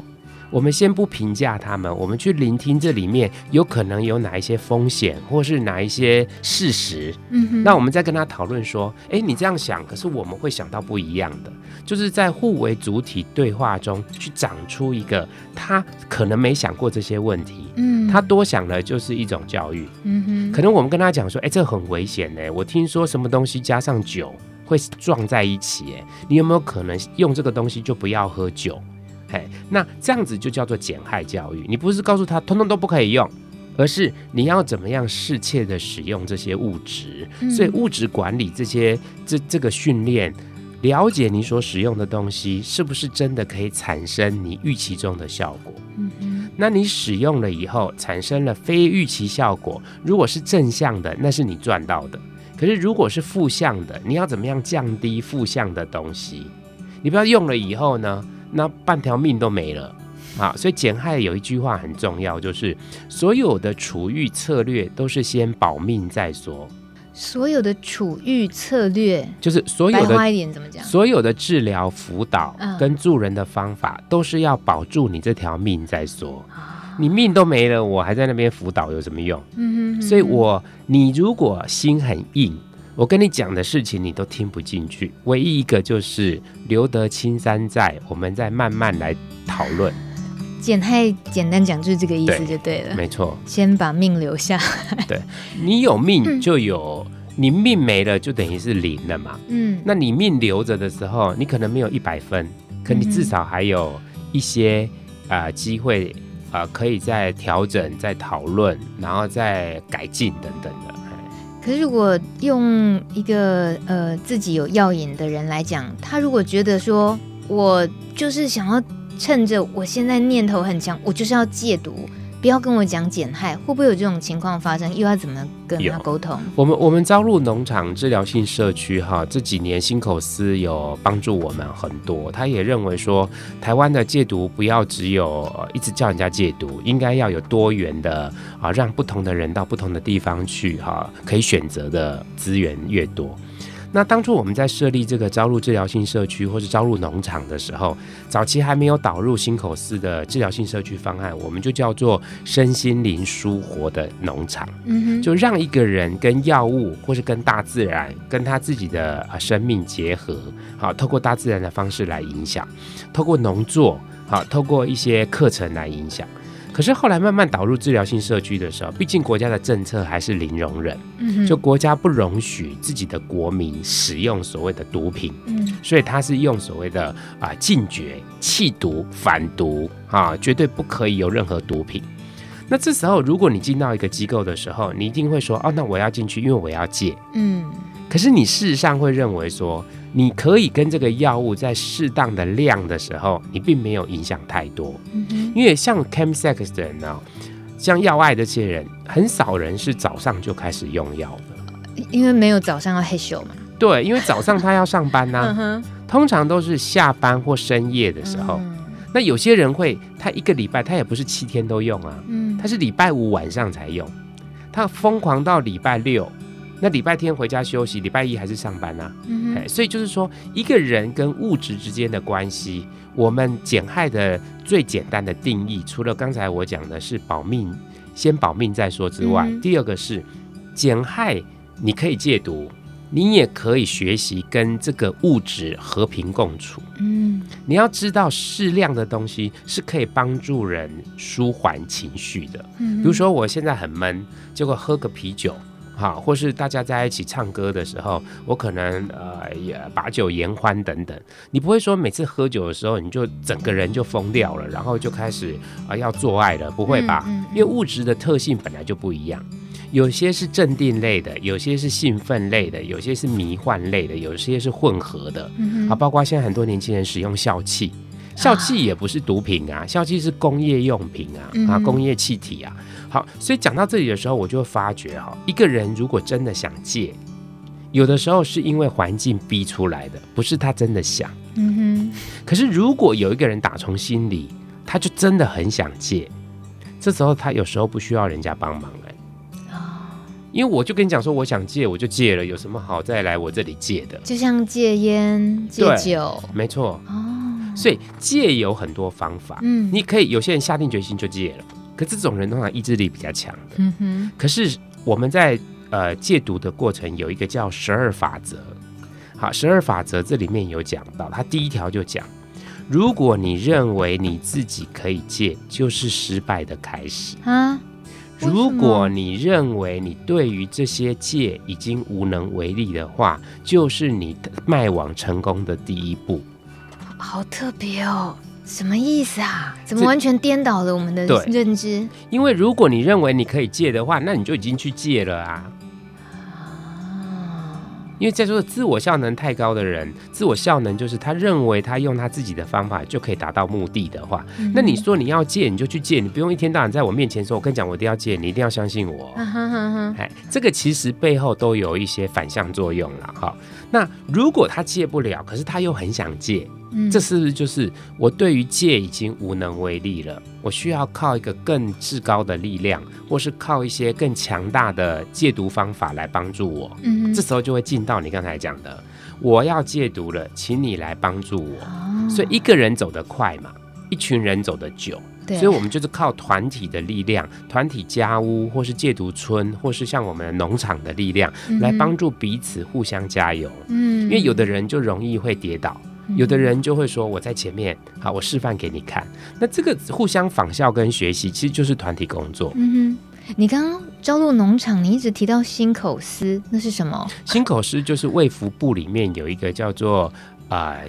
我们先不评价他们，我们去聆听这里面有可能有哪一些风险，或是哪一些事实。嗯哼，那我们再跟他讨论说，哎，你这样想，可是我们会想到不一样的，就是在互为主体对话中去长出一个他可能没想过这些问题。嗯，他多想的就是一种教育。嗯哼，可能我们跟他讲说，哎，这很危险呢。我听说什么东西加上酒。会撞在一起，哎，你有没有可能用这个东西就不要喝酒？嘿，那这样子就叫做减害教育。你不是告诉他通通都不可以用，而是你要怎么样适切的使用这些物质。嗯、所以物质管理这些这这个训练，了解你所使用的东西是不是真的可以产生你预期中的效果？嗯嗯，那你使用了以后产生了非预期效果，如果是正向的，那是你赚到的。可是，如果是负向的，你要怎么样降低负向的东西？你不要用了以后呢，那半条命都没了啊！所以减害有一句话很重要，就是所有的处遇策略都是先保命再说。所有的处遇策略就是所有的白话一点怎么讲？所有的治疗辅导跟助人的方法都是要保住你这条命再说。你命都没了，我还在那边辅导有什么用？嗯哼哼。所以我你如果心很硬，我跟你讲的事情你都听不进去。唯一一个就是留得青山在，我们再慢慢来讨论。简太简单讲就是这个意思就对了，没错。先把命留下来。对，你有命就有，嗯、你命没了就等于是零了嘛。嗯。那你命留着的时候，你可能没有一百分，可你至少还有一些啊机会。呃，可以再调整、再讨论，然后再改进等等的。可是，如果用一个呃自己有药瘾的人来讲，他如果觉得说，我就是想要趁着我现在念头很强，我就是要戒毒。不要跟我讲减害，会不会有这种情况发生？又要怎么跟他沟通？我们我们招入农场治疗性社区哈，这几年新口司有帮助我们很多。他也认为说，台湾的戒毒不要只有一直叫人家戒毒，应该要有多元的啊，让不同的人到不同的地方去哈，可以选择的资源越多。那当初我们在设立这个招入治疗性社区或是招入农场的时候，早期还没有导入新口寺的治疗性社区方案，我们就叫做身心灵舒活的农场。就让一个人跟药物或是跟大自然跟他自己的啊生命结合，好，透过大自然的方式来影响，透过农作，好，透过一些课程来影响。可是后来慢慢导入治疗性社区的时候，毕竟国家的政策还是零容忍，嗯，就国家不容许自己的国民使用所谓的毒品，嗯，所以他是用所谓的啊、呃、禁绝、弃毒、反毒啊，绝对不可以有任何毒品。那这时候如果你进到一个机构的时候，你一定会说，哦，那我要进去，因为我要戒，嗯。可是你事实上会认为说，你可以跟这个药物在适当的量的时候，你并没有影响太多。因为像 chemsex 的人呢，像药爱这些人，很少人是早上就开始用药的。因为没有早上要嘿咻嘛。对，因为早上他要上班呐、啊。嗯、通常都是下班或深夜的时候。嗯、那有些人会，他一个礼拜他也不是七天都用啊。嗯。他是礼拜五晚上才用，他疯狂到礼拜六。那礼拜天回家休息，礼拜一还是上班啊？嗯哼，所以就是说，一个人跟物质之间的关系，我们减害的最简单的定义，除了刚才我讲的是保命，先保命再说之外，嗯、第二个是减害，你可以戒毒，你也可以学习跟这个物质和平共处。嗯，你要知道适量的东西是可以帮助人舒缓情绪的。嗯，比如说我现在很闷，结果喝个啤酒。好，或是大家在一起唱歌的时候，我可能呃也把酒言欢等等。你不会说每次喝酒的时候，你就整个人就疯掉了，然后就开始啊、呃、要做爱了，不会吧？因为物质的特性本来就不一样，有些是镇定类的，有些是兴奋类的，有些是迷幻类的，有些是混合的。啊，包括现在很多年轻人使用笑气，笑气也不是毒品啊，笑气是工业用品啊，啊工业气体啊。好，所以讲到这里的时候，我就会发觉哈，一个人如果真的想戒，有的时候是因为环境逼出来的，不是他真的想。嗯哼。可是如果有一个人打从心里，他就真的很想戒，这时候他有时候不需要人家帮忙哎。因为我就跟你讲说，我想戒，我就戒了，有什么好再来我这里戒的？就像戒烟、戒酒，没错。哦。所以戒有很多方法。嗯。你可以有些人下定决心就戒了。可这种人通常意志力比较强的，嗯哼。可是我们在呃戒毒的过程有一个叫十二法则，好，十二法则这里面有讲到，它第一条就讲，如果你认为你自己可以戒，就是失败的开始啊。如果你认为你对于这些戒已经无能为力的话，就是你迈往成功的第一步。好特别哦。什么意思啊？怎么完全颠倒了我们的认知？因为如果你认为你可以戒的话，那你就已经去戒了啊。因为在座的自我效能太高的人，自我效能就是他认为他用他自己的方法就可以达到目的的话，嗯、那你说你要戒，你就去戒，你不用一天到晚在我面前说，我跟你讲，我一定要戒，你一定要相信我。哎、啊，这个其实背后都有一些反向作用了哈。那如果他戒不了，可是他又很想戒。这是不是就是我对于戒已经无能为力了？我需要靠一个更至高的力量，或是靠一些更强大的戒毒方法来帮助我。嗯，这时候就会进到你刚才讲的，我要戒毒了，请你来帮助我。哦，所以一个人走得快嘛，一群人走得久。对，所以我们就是靠团体的力量，团体家屋，或是戒毒村，或是像我们农场的力量，来帮助彼此互相加油。嗯，因为有的人就容易会跌倒。有的人就会说，我在前面，好，我示范给你看。那这个互相仿效跟学习，其实就是团体工作。嗯哼，你刚刚招入农场，你一直提到新口司，那是什么？新口司就是卫福部里面有一个叫做啊、呃，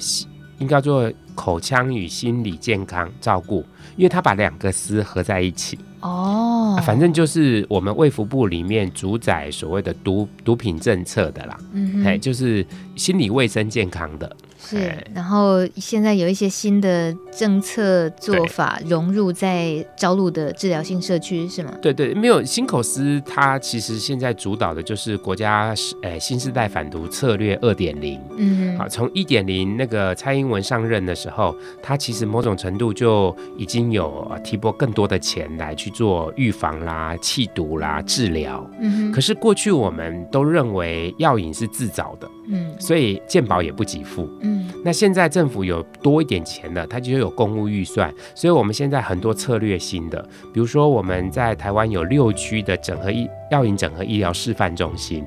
应该叫做口腔与心理健康照顾，因为他把两个司合在一起。哦、啊，反正就是我们卫福部里面主宰所谓的毒毒品政策的啦。嗯哼，哎，就是心理卫生健康的。是，然后现在有一些新的政策做法融入在招录的治疗性社区，是吗？对对，没有新口司，它其实现在主导的就是国家诶新时代反毒策略二点零。嗯，好，从一点零那个蔡英文上任的时候，他其实某种程度就已经有提拨更多的钱来去做预防啦、弃毒啦、治疗。嗯，可是过去我们都认为药瘾是自找的。嗯，所以健保也不给付。嗯，那现在政府有多一点钱了，它就有公务预算，所以我们现在很多策略性的，比如说我们在台湾有六区的整合医药瘾整合医疗示范中心，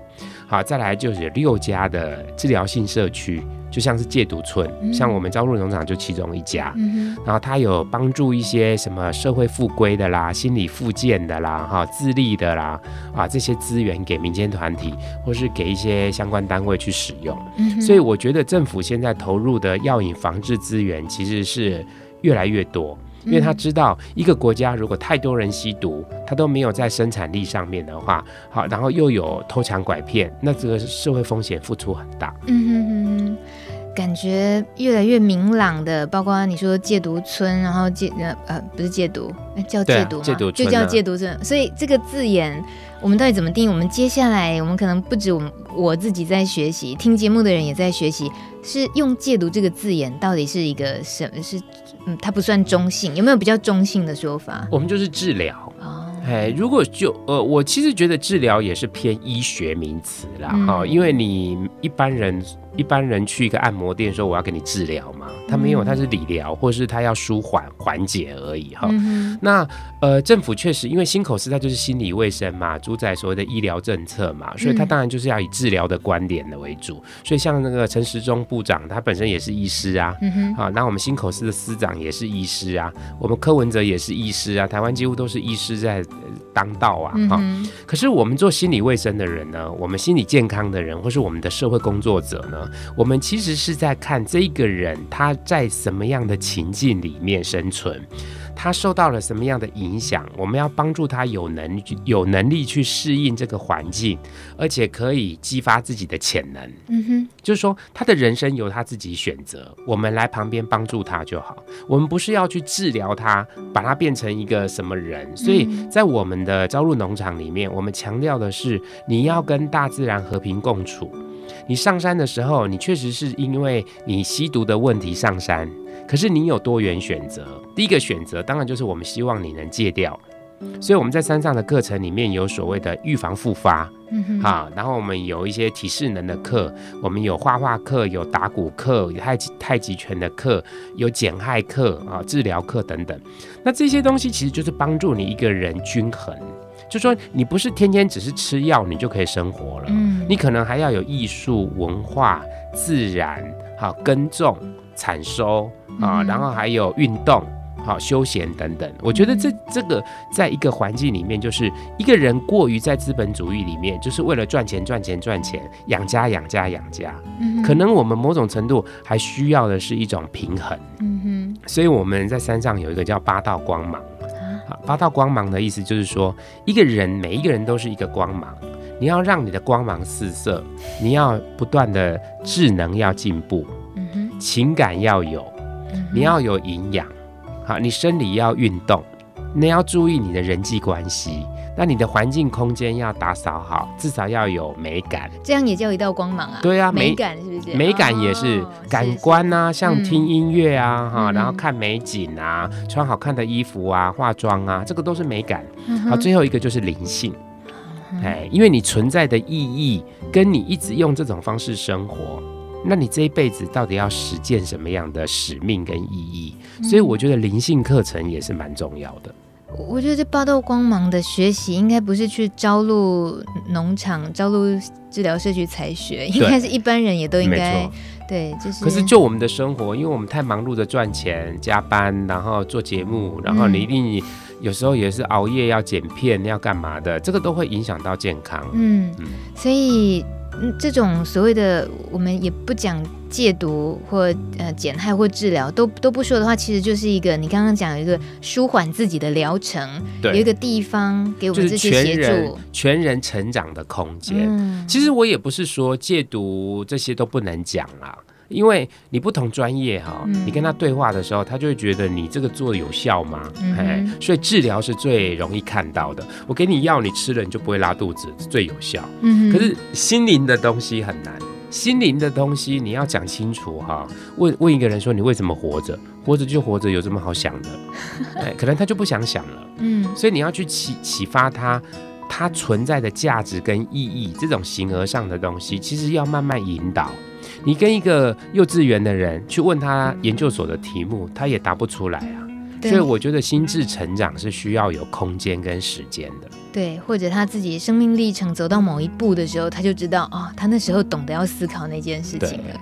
好，再来就是有六家的治疗性社区。就像是戒毒村，嗯、像我们朝鹿农场就其中一家，嗯、然后它有帮助一些什么社会复归的啦、心理复健的啦、哈自立的啦啊这些资源给民间团体或是给一些相关单位去使用，嗯、所以我觉得政府现在投入的药瘾防治资源其实是越来越多。因为他知道，一个国家如果太多人吸毒，他都没有在生产力上面的话，好，然后又有偷抢拐骗，那这个社会风险付出很大。嗯哼哼哼，感觉越来越明朗的，包括你说戒毒村，然后戒呃呃不是戒毒，叫戒毒吗？戒毒就叫戒毒村。所以这个字眼，我们到底怎么定义？我们接下来，我们可能不止我们我自己在学习，听节目的人也在学习，是用戒毒这个字眼到底是一个什么？是。嗯，它不算中性，有没有比较中性的说法？我们就是治疗。哎，如果就呃，我其实觉得治疗也是偏医学名词啦，哈、嗯，因为你一般人一般人去一个按摩店说我要给你治疗嘛，他没有，他是理疗，或是他要舒缓缓解而已哈。嗯、那呃，政府确实因为新口司它就是心理卫生嘛，主宰所谓的医疗政策嘛，所以他当然就是要以治疗的观点的为主。所以像那个陈时中部长，他本身也是医师啊，嗯、啊，那我们新口司的司长也是医师啊，我们柯文哲也是医师啊，台湾几乎都是医师在。当道啊，哈、嗯！可是我们做心理卫生的人呢，我们心理健康的人，或是我们的社会工作者呢，我们其实是在看这一个人他在什么样的情境里面生存。他受到了什么样的影响？我们要帮助他有能有能力去适应这个环境，而且可以激发自己的潜能。嗯哼，就是说他的人生由他自己选择，我们来旁边帮助他就好。我们不是要去治疗他，把他变成一个什么人。所以在我们的招入农场里面，我们强调的是你要跟大自然和平共处。你上山的时候，你确实是因为你吸毒的问题上山。可是你有多元选择，第一个选择当然就是我们希望你能戒掉，所以我们在山上的课程里面有所谓的预防复发，嗯哼，好，然后我们有一些体适能的课，我们有画画课，有打鼓课，有太极太极拳的课，有减害课啊，治疗课等等。那这些东西其实就是帮助你一个人均衡，就说你不是天天只是吃药你就可以生活了，嗯，你可能还要有艺术、文化、自然，好，耕种、产收。啊，然后还有运动、好休闲等等，我觉得这这个在一个环境里面，就是一个人过于在资本主义里面，就是为了赚钱、赚钱、赚钱，养家、养家、养家。嗯，可能我们某种程度还需要的是一种平衡。嗯哼，所以我们在山上有一个叫八道光芒。啊，八道光芒的意思就是说，一个人每一个人都是一个光芒，你要让你的光芒四射，你要不断的智能要进步，嗯哼，情感要有。你要有营养，好，你生理要运动，你要注意你的人际关系，那你的环境空间要打扫好，至少要有美感，这样也叫一道光芒啊。对啊，美感是不是？美感也是感官啊，像听音乐啊，哈，然后看美景啊，穿好看的衣服啊，化妆啊，这个都是美感。好，最后一个就是灵性，哎，因为你存在的意义，跟你一直用这种方式生活。那你这一辈子到底要实践什么样的使命跟意义？所以我觉得灵性课程也是蛮重要的。我觉得这八道光芒的学习，应该不是去招录农场、招录治疗社区才学，应该是一般人也都应该对。就是，可是就我们的生活，因为我们太忙碌的赚钱、加班，然后做节目，然后你一定有时候也是熬夜要剪片，要干嘛的，这个都会影响到健康。嗯嗯，所以。嗯，这种所谓的我们也不讲戒毒或呃减害或治疗，都都不说的话，其实就是一个你刚刚讲一个舒缓自己的疗程，对有一个地方给我们这些协助，全人，全人成长的空间。嗯、其实我也不是说戒毒这些都不能讲啦。因为你不同专业哈，嗯、你跟他对话的时候，他就会觉得你这个做有效吗？哎、嗯，所以治疗是最容易看到的。我给你药，你吃了你就不会拉肚子，最有效。嗯，可是心灵的东西很难，心灵的东西你要讲清楚哈。问问一个人说你为什么活着？活着就活着，有这么好想的？[LAUGHS] 哎，可能他就不想想了。嗯，所以你要去启启发他。他存在的价值跟意义，这种形而上的东西，其实要慢慢引导。你跟一个幼稚园的人去问他研究所的题目，他也答不出来啊。所以我觉得心智成长是需要有空间跟时间的。对，或者他自己生命历程走到某一步的时候，他就知道哦，他那时候懂得要思考那件事情了。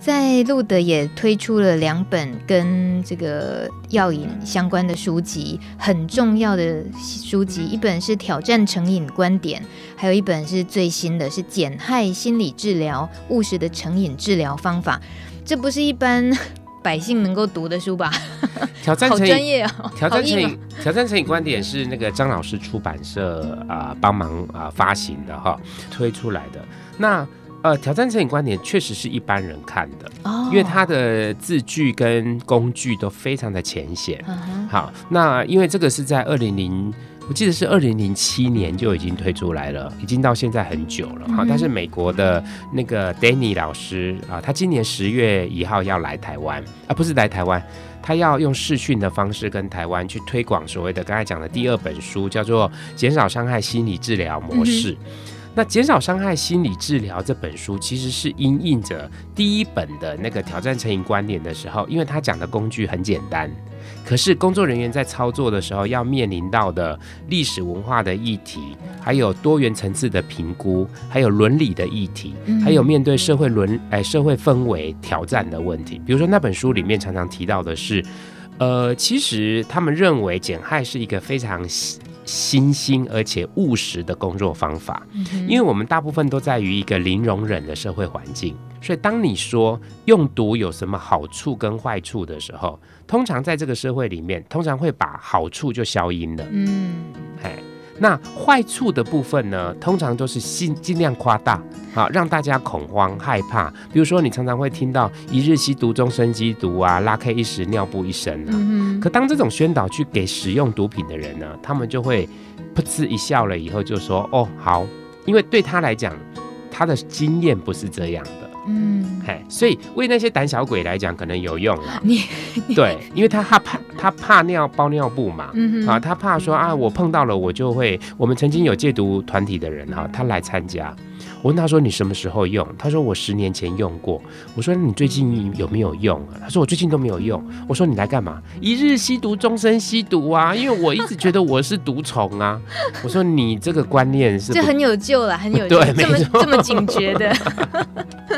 在路德也推出了两本跟这个药瘾相关的书籍，很重要的书籍，一本是《挑战成瘾观点》，还有一本是最新的，是《减害心理治疗：务实的成瘾治疗方法》。这不是一般 [LAUGHS] 百姓能够读的书吧？挑战成瘾，好专业哦！挑战成瘾，挑战成瘾观点是那个张老师出版社啊、呃、帮忙啊、呃、发行的哈，推出来的那。呃，挑战成瘾观点确实是一般人看的，oh. 因为它的字句跟工具都非常的浅显。Uh. 好，那因为这个是在二零零，我记得是二零零七年就已经推出来了，已经到现在很久了。哈、uh 但是美国的那个 Danny 老师啊，他今年十月一号要来台湾啊，不是来台湾，他要用视讯的方式跟台湾去推广所谓的刚才讲的第二本书，叫做《减少伤害心理治疗模式》。Uh. 那减少伤害心理治疗这本书，其实是因应着第一本的那个挑战成瘾观点的时候，因为他讲的工具很简单，可是工作人员在操作的时候要面临到的历史文化的议题，还有多元层次的评估，还有伦理的议题，还有面对社会伦哎社会氛围挑战的问题。比如说那本书里面常常提到的是，呃，其实他们认为减害是一个非常新兴而且务实的工作方法，因为我们大部分都在于一个零容忍的社会环境，所以当你说用毒有什么好处跟坏处的时候，通常在这个社会里面，通常会把好处就消音了。嗯，嘿。那坏处的部分呢，通常都是尽尽量夸大，好让大家恐慌害怕。比如说，你常常会听到“一日吸毒，终身吸毒”啊，“拉 K 一时，尿布一身”啊。嗯。可当这种宣导去给使用毒品的人呢，他们就会噗嗤一笑了，以后就说：“哦，好。”因为对他来讲，他的经验不是这样的。嗯，嘿，所以为那些胆小鬼来讲，可能有用了。[LAUGHS] 你对，因为他怕怕他怕尿包尿布嘛，嗯啊，他怕说啊，我碰到了我就会。我们曾经有戒毒团体的人哈，他来参加。我问他说：“你什么时候用？”他说：“我十年前用过。”我说：“你最近有没有用啊？”他说：“我最近都没有用。”我说：“你来干嘛？一日吸毒，终身吸毒啊！因为我一直觉得我是毒虫啊。[LAUGHS] ”我说：“你这个观念是……这很有救了，[LAUGHS] 很有救，对，这么这么警觉的。[LAUGHS] ”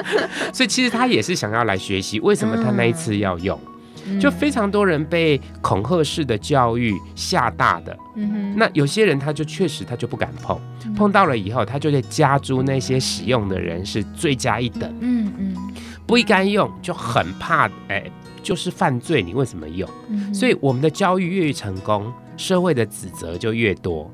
所以其实他也是想要来学习，为什么他那一次要用？嗯就非常多人被恐吓式的教育吓大的，嗯哼，那有些人他就确实他就不敢碰，碰到了以后他就会加诸那些使用的人是罪加一等，嗯嗯，不应该用就很怕，哎、欸，就是犯罪，你为什么用？所以我们的教育越成功，社会的指责就越多。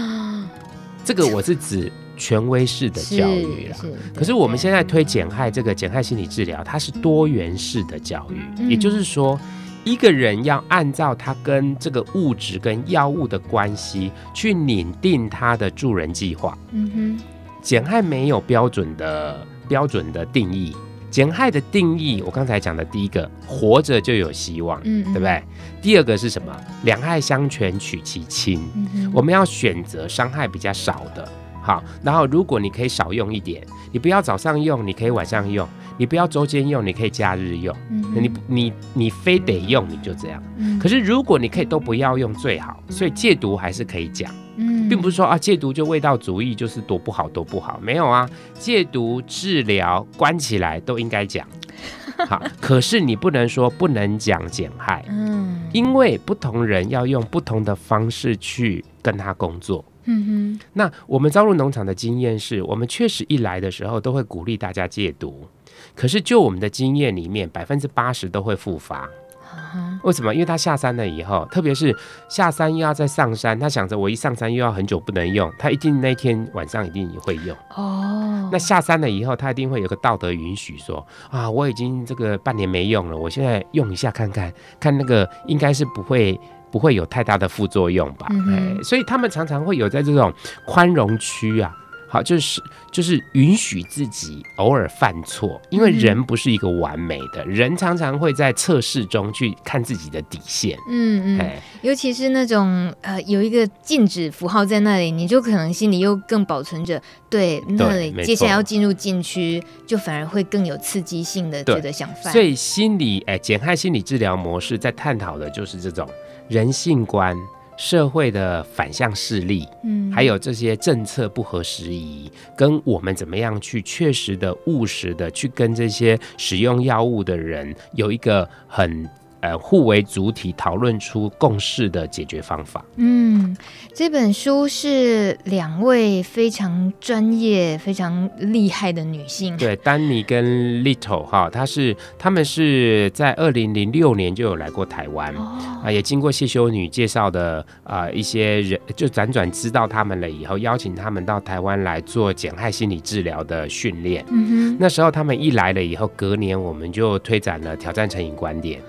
[GASPS] 这个我是指。权威式的教育了，可是我们现在推减害这个减害心理治疗，它是多元式的教育，嗯，也就是说，一个人要按照他跟这个物质跟药物的关系去拟定他的助人计划。嗯哼，减害没有标准的标准的定义，减害的定义，我刚才讲的第一个，活着就有希望，嗯，对不对？第二个是什么？两害相权取其轻，嗯，我们要选择伤害比较少的。好，然后如果你可以少用一点，你不要早上用，你可以晚上用，你不要周间用，你可以假日用。嗯，你你你非得用，你就这样。嗯。可是如果你可以都不要用最好，所以戒毒还是可以讲。嗯，并不是说啊戒毒就味道主义就是多不好多不好，没有啊，戒毒治疗关起来都应该讲。[LAUGHS] 好，可是你不能说不能讲减害。嗯，因为不同人要用不同的方式去跟他工作。嗯哼，那我们招入农场的经验是，我们确实一来的时候都会鼓励大家戒毒，可是就我们的经验里面，百分之八十都会复发。Uh. 为什么？因为他下山了以后，特别是下山又要再上山，他想着我一上山又要很久不能用，他一定那天晚上一定会用。哦，那下山了以后，他一定会有个道德允许说啊，我已经这个半年没用了，我现在用一下看看，看那个应该是不会不会有太大的副作用吧？嗯、哎，所以他们常常会有在这种宽容区啊。好，就是就是允许自己偶尔犯错，因为人不是一个完美的，嗯、人常常会在测试中去看自己的底线。嗯嗯，尤其是那种呃有一个禁止符号在那里，你就可能心里又更保存着对那里接下来要进入禁区，就反而会更有刺激性的觉得想犯。所以心理哎减害心理治疗模式在探讨的就是这种人性观。社会的反向势力，嗯，还有这些政策不合时宜，跟我们怎么样去确实的、务实的去跟这些使用药物的人有一个很。呃，互为主体讨论出共识的解决方法。嗯，这本书是两位非常专业、非常厉害的女性，对，丹尼跟 Little 哈，她是他们是在二零零六年就有来过台湾，哦、啊，也经过谢修女介绍的啊一些人，就辗转知道他们了以后，邀请他们到台湾来做减害心理治疗的训练。嗯哼，那时候他们一来了以后，隔年我们就推展了挑战成瘾观点。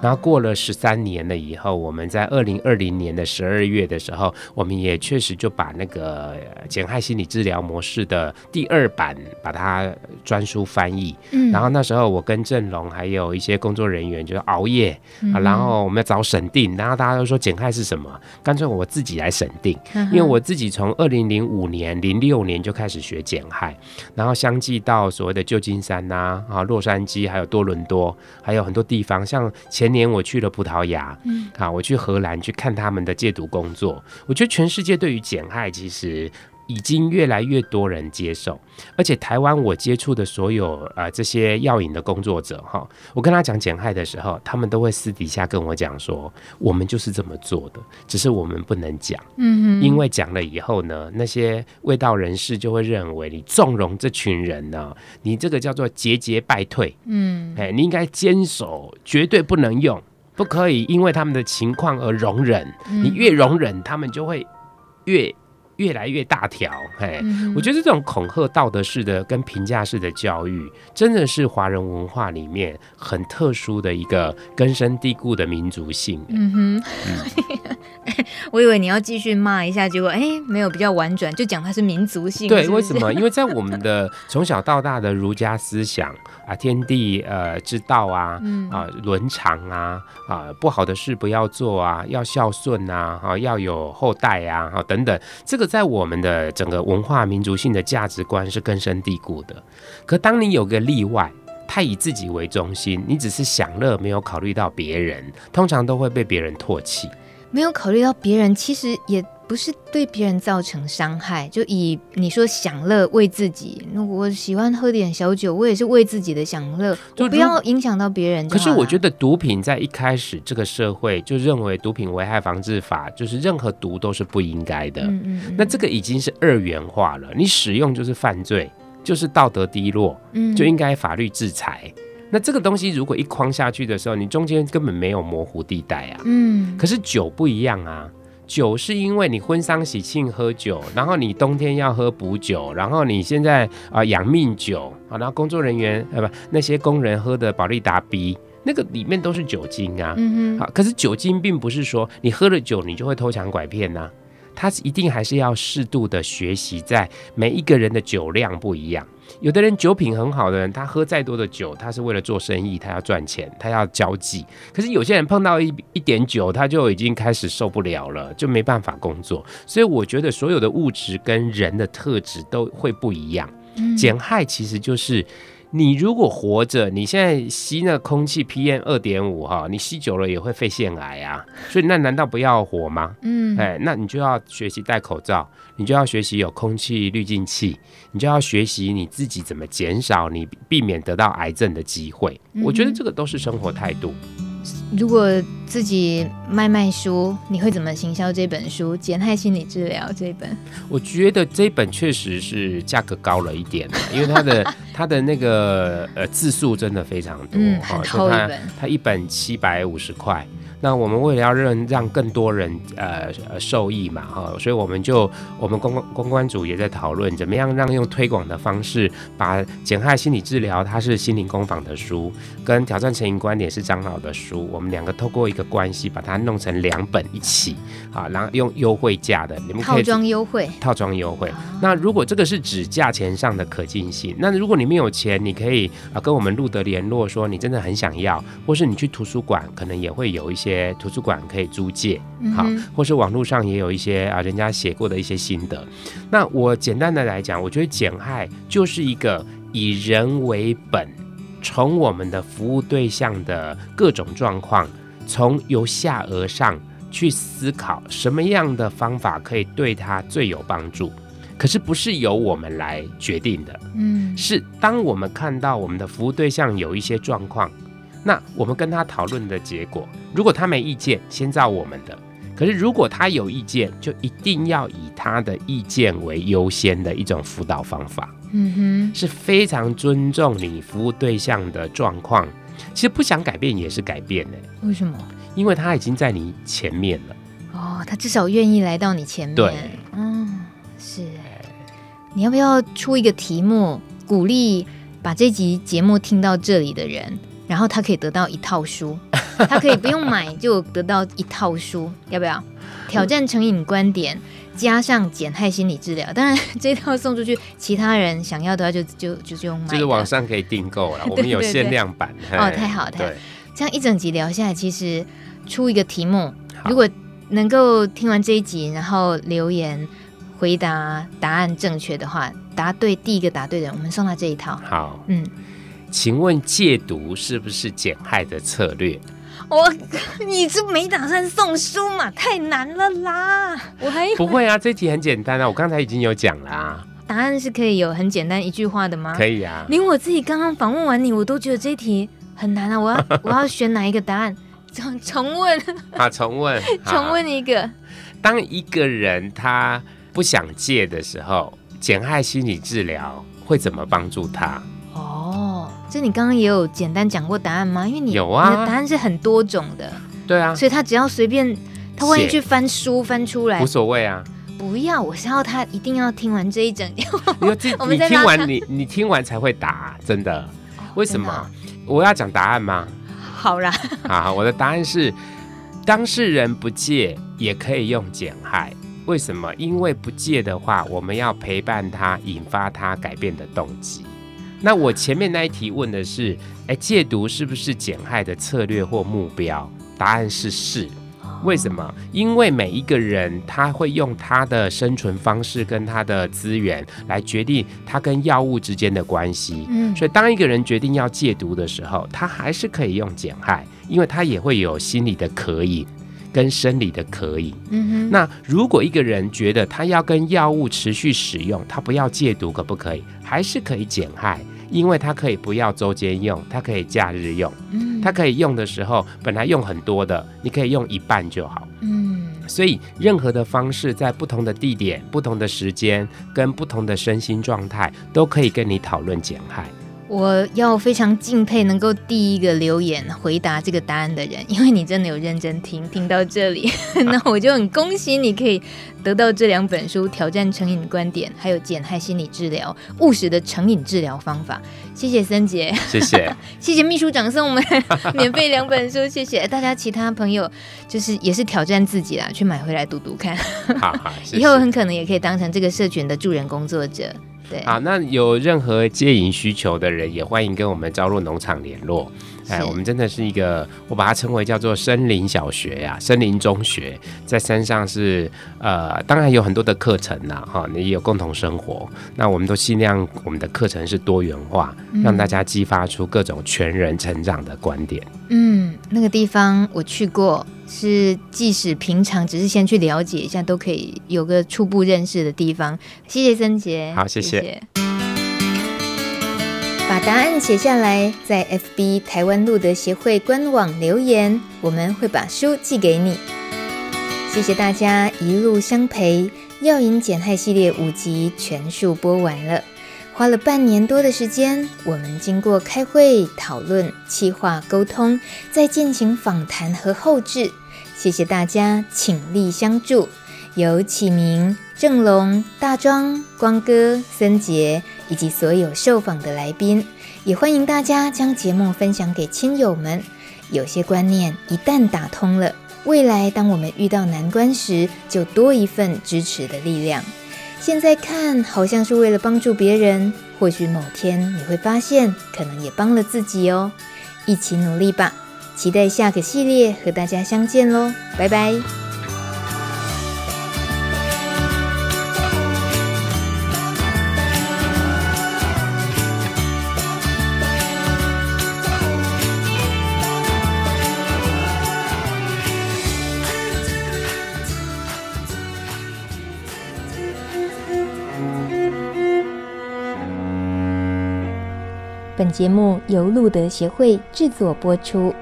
然后过了十三年了以后，我们在二零二零年的十二月的时候，我们也确实就把那个减害心理治疗模式的第二版把它专书翻译。嗯，然后那时候我跟郑龙还有一些工作人员就是熬夜、嗯、啊，然后我们要找审定，然后大家都说减害是什么？干脆我自己来审定，因为我自己从二零零五年、零六年就开始学减害，然后相继到所谓的旧金山呐啊，啊洛杉矶，还有多伦多，还有很多地方，像前。前年我去了葡萄牙，嗯，啊，我去荷兰去看他们的戒毒工作。我觉得全世界对于减害其实已经越来越多人接受，而且台湾我接触的所有啊、呃、这些药引的工作者哈，我跟他讲减害的时候，他们都会私底下跟我讲说，我们就是这么做的，只是我们不能讲，嗯哼，因为讲了以后呢，那些味道人士就会认为你纵容这群人呢，你这个叫做节节败退，嗯，哎，你应该坚守，绝对不能用，不可以因为他们的情况而容忍，你越容忍，他们就会越。越来越大条，嘿，嗯、我觉得这种恐吓道德式的跟评价式的教育，真的是华人文化里面很特殊的一个根深蒂固的民族性。嗯哼，嗯、[LAUGHS] 我以为你要继续骂一下，结果哎，没有比较婉转，就讲它是民族性。对，为什么？因为在我们的从小到大的儒家思想啊，天地呃之道啊，嗯、啊伦常啊，啊不好的事不要做啊，要孝顺啊，啊要有后代啊，啊等等，这个。在我们的整个文化民族性的价值观是根深蒂固的，可当你有个例外，他以自己为中心，你只是享乐，没有考虑到别人，通常都会被别人唾弃。没有考虑到别人，其实也。不是对别人造成伤害，就以你说享乐为自己，那我喜欢喝点小酒，我也是为自己的享乐，就不要影响到别人。可是我觉得毒品在一开始这个社会就认为毒品危害防治法就是任何毒都是不应该的，嗯嗯嗯，那这个已经是二元化了，你使用就是犯罪，就是道德低落，嗯，就应该法律制裁。那这个东西如果一框下去的时候，你中间根本没有模糊地带啊，嗯，可是酒不一样啊。酒是因为你婚丧喜庆喝酒，然后你冬天要喝补酒，然后你现在啊养命酒啊，然后工作人员呃不那些工人喝的保利达 B，那个里面都是酒精啊，嗯哼，啊可是酒精并不是说你喝了酒你就会偷抢拐骗呐，它一定还是要适度的学习，在每一个人的酒量不一样。有的人酒品很好的人，他喝再多的酒，他是为了做生意，他要赚钱，他要交际。可是有些人碰到一一点酒，他就已经开始受不了了，就没办法工作。所以我觉得所有的物质跟人的特质都会不一样。减害其实就是。你如果活着，你现在吸那空气 PM 二点五哈，你吸久了也会肺腺癌啊，所以那难道不要活吗？嗯，哎，那你就要学习戴口罩，你就要学习有空气滤净器，你就要学习你自己怎么减少你避免得到癌症的机会。我觉得这个都是生活态度。如果自己卖卖书，你会怎么行销这本书《减害心理治疗》这本？我觉得这本确实是价格高了一点，[LAUGHS] 因为它的它的那个呃字数真的非常多，嗯，很厚一本，它，它一本七百五十块。那我们为了要让让更多人呃受益嘛哈，所以我们就我们公关公关组也在讨论怎么样让用推广的方式把减害心理治疗，它是心灵工坊的书，跟挑战成瘾观点是张老的书，我们两个透过一个关系把它弄成两本一起啊，然后用优惠价的，你们可以套装优惠，套装优惠。那如果这个是指价钱上的可进性，那如果你没有钱，你可以啊跟我们路德联络，说你真的很想要，或是你去图书馆可能也会有一些。些图书馆可以租借，好，或是网络上也有一些啊，人家写过的一些心得。那我简单的来讲，我觉得减害就是一个以人为本，从我们的服务对象的各种状况，从由下而上去思考什么样的方法可以对他最有帮助。可是不是由我们来决定的，嗯，是当我们看到我们的服务对象有一些状况。那我们跟他讨论的结果，如果他没意见，先照我们的；可是如果他有意见，就一定要以他的意见为优先的一种辅导方法。嗯哼，是非常尊重你服务对象的状况。其实不想改变也是改变的。为什么？因为他已经在你前面了。哦，他至少愿意来到你前面。对，嗯，是。你要不要出一个题目，鼓励把这集节目听到这里的人？然后他可以得到一套书，[LAUGHS] 他可以不用买就得到一套书，要不要？挑战成瘾观点加上减害心理治疗，当然 [LAUGHS] 这套送出去，其他人想要的话就就就就用买。就是网上可以订购了，[LAUGHS] 我们有限量版。对对对哦，太好太好。这样一整集聊下来，其实出一个题目，如果能够听完这一集，然后留言回答答案正确的话，答对第一个答对的人，我们送他这一套。好，嗯。请问戒毒是不是减害的策略？我，你这没打算送书嘛？太难了啦！我还不会啊，这题很简单啊，我刚才已经有讲啦啊。答案是可以有很简单一句话的吗？可以啊。连我自己刚刚访问完你，我都觉得这题很难啊。我要 [LAUGHS] 我要选哪一个答案？重重问啊，重问，[LAUGHS] 重问一个。当一个人他不想戒的时候，减害心理治疗会怎么帮助他？这你刚刚也有简单讲过答案吗？因为你有啊，你的答案是很多种的。对啊，所以他只要随便，他万一去翻书翻出来，无所谓啊。不要，我是要他一定要听完这一整。[LAUGHS] 因为这 [LAUGHS] 你听完你你听完才会答，真的。为什么？我要讲答案吗？好啦，[LAUGHS] 啊，我的答案是，当事人不戒也可以用减害。为什么？因为不戒的话，我们要陪伴他，引发他改变的动机。那我前面那一题问的是，哎，戒毒是不是减害的策略或目标？答案是是。为什么？因为每一个人他会用他的生存方式跟他的资源来决定他跟药物之间的关系。嗯，所以当一个人决定要戒毒的时候，他还是可以用减害，因为他也会有心理的可以。跟生理的可以，嗯哼。那如果一个人觉得他要跟药物持续使用，他不要戒毒，可不可以？还是可以减害，因为他可以不要周间用，他可以假日用，嗯，他可以用的时候，本来用很多的，你可以用一半就好，嗯。所以任何的方式，在不同的地点、不同的时间、跟不同的身心状态，都可以跟你讨论减害。我要非常敬佩能够第一个留言回答这个答案的人，因为你真的有认真听，听到这里，[LAUGHS] 那我就很恭喜你可以得到这两本书《挑战成瘾观点》，还有《减害心理治疗》，务实的成瘾治疗方法。谢谢森杰，谢谢，[LAUGHS] 谢谢秘书长送我们免费两本书，谢谢 [LAUGHS] 大家。其他朋友就是也是挑战自己啦，去买回来读读看，好好，谢谢，以后很可能也可以当成这个社群的助人工作者。对好，那有任何接营需求的人，也欢迎跟我们招入农场联络。哎，我们真的是一个，我把它称为叫做森林小学呀、啊，森林中学，在山上是呃，当然有很多的课程呐，哈，你也有共同生活。那我们都尽量我们的课程是多元化，让大家激发出各种全人成长的观点。嗯，那个地方我去过，是即使平常只是先去了解一下，都可以有个初步认识的地方。谢谢森杰，好，谢谢。谢谢把答案写下来，在 FB 台湾路德协会官网留言，我们会把书寄给你。谢谢大家一路相陪，药引减害系列五集全数播完了，花了半年多的时间，我们经过开会讨论、企划、沟通，再进行访谈和后制。谢谢大家倾力相助，有启明、正龙、大庄、光哥、森杰。以及所有受访的来宾，也欢迎大家将节目分享给亲友们。有些观念一旦打通了，未来当我们遇到难关时，就多一份支持的力量。现在看好像是为了帮助别人，或许某天你会发现，可能也帮了自己哦。一起努力吧！期待下个系列和大家相见喽，拜拜。节目由路德协会制作播出。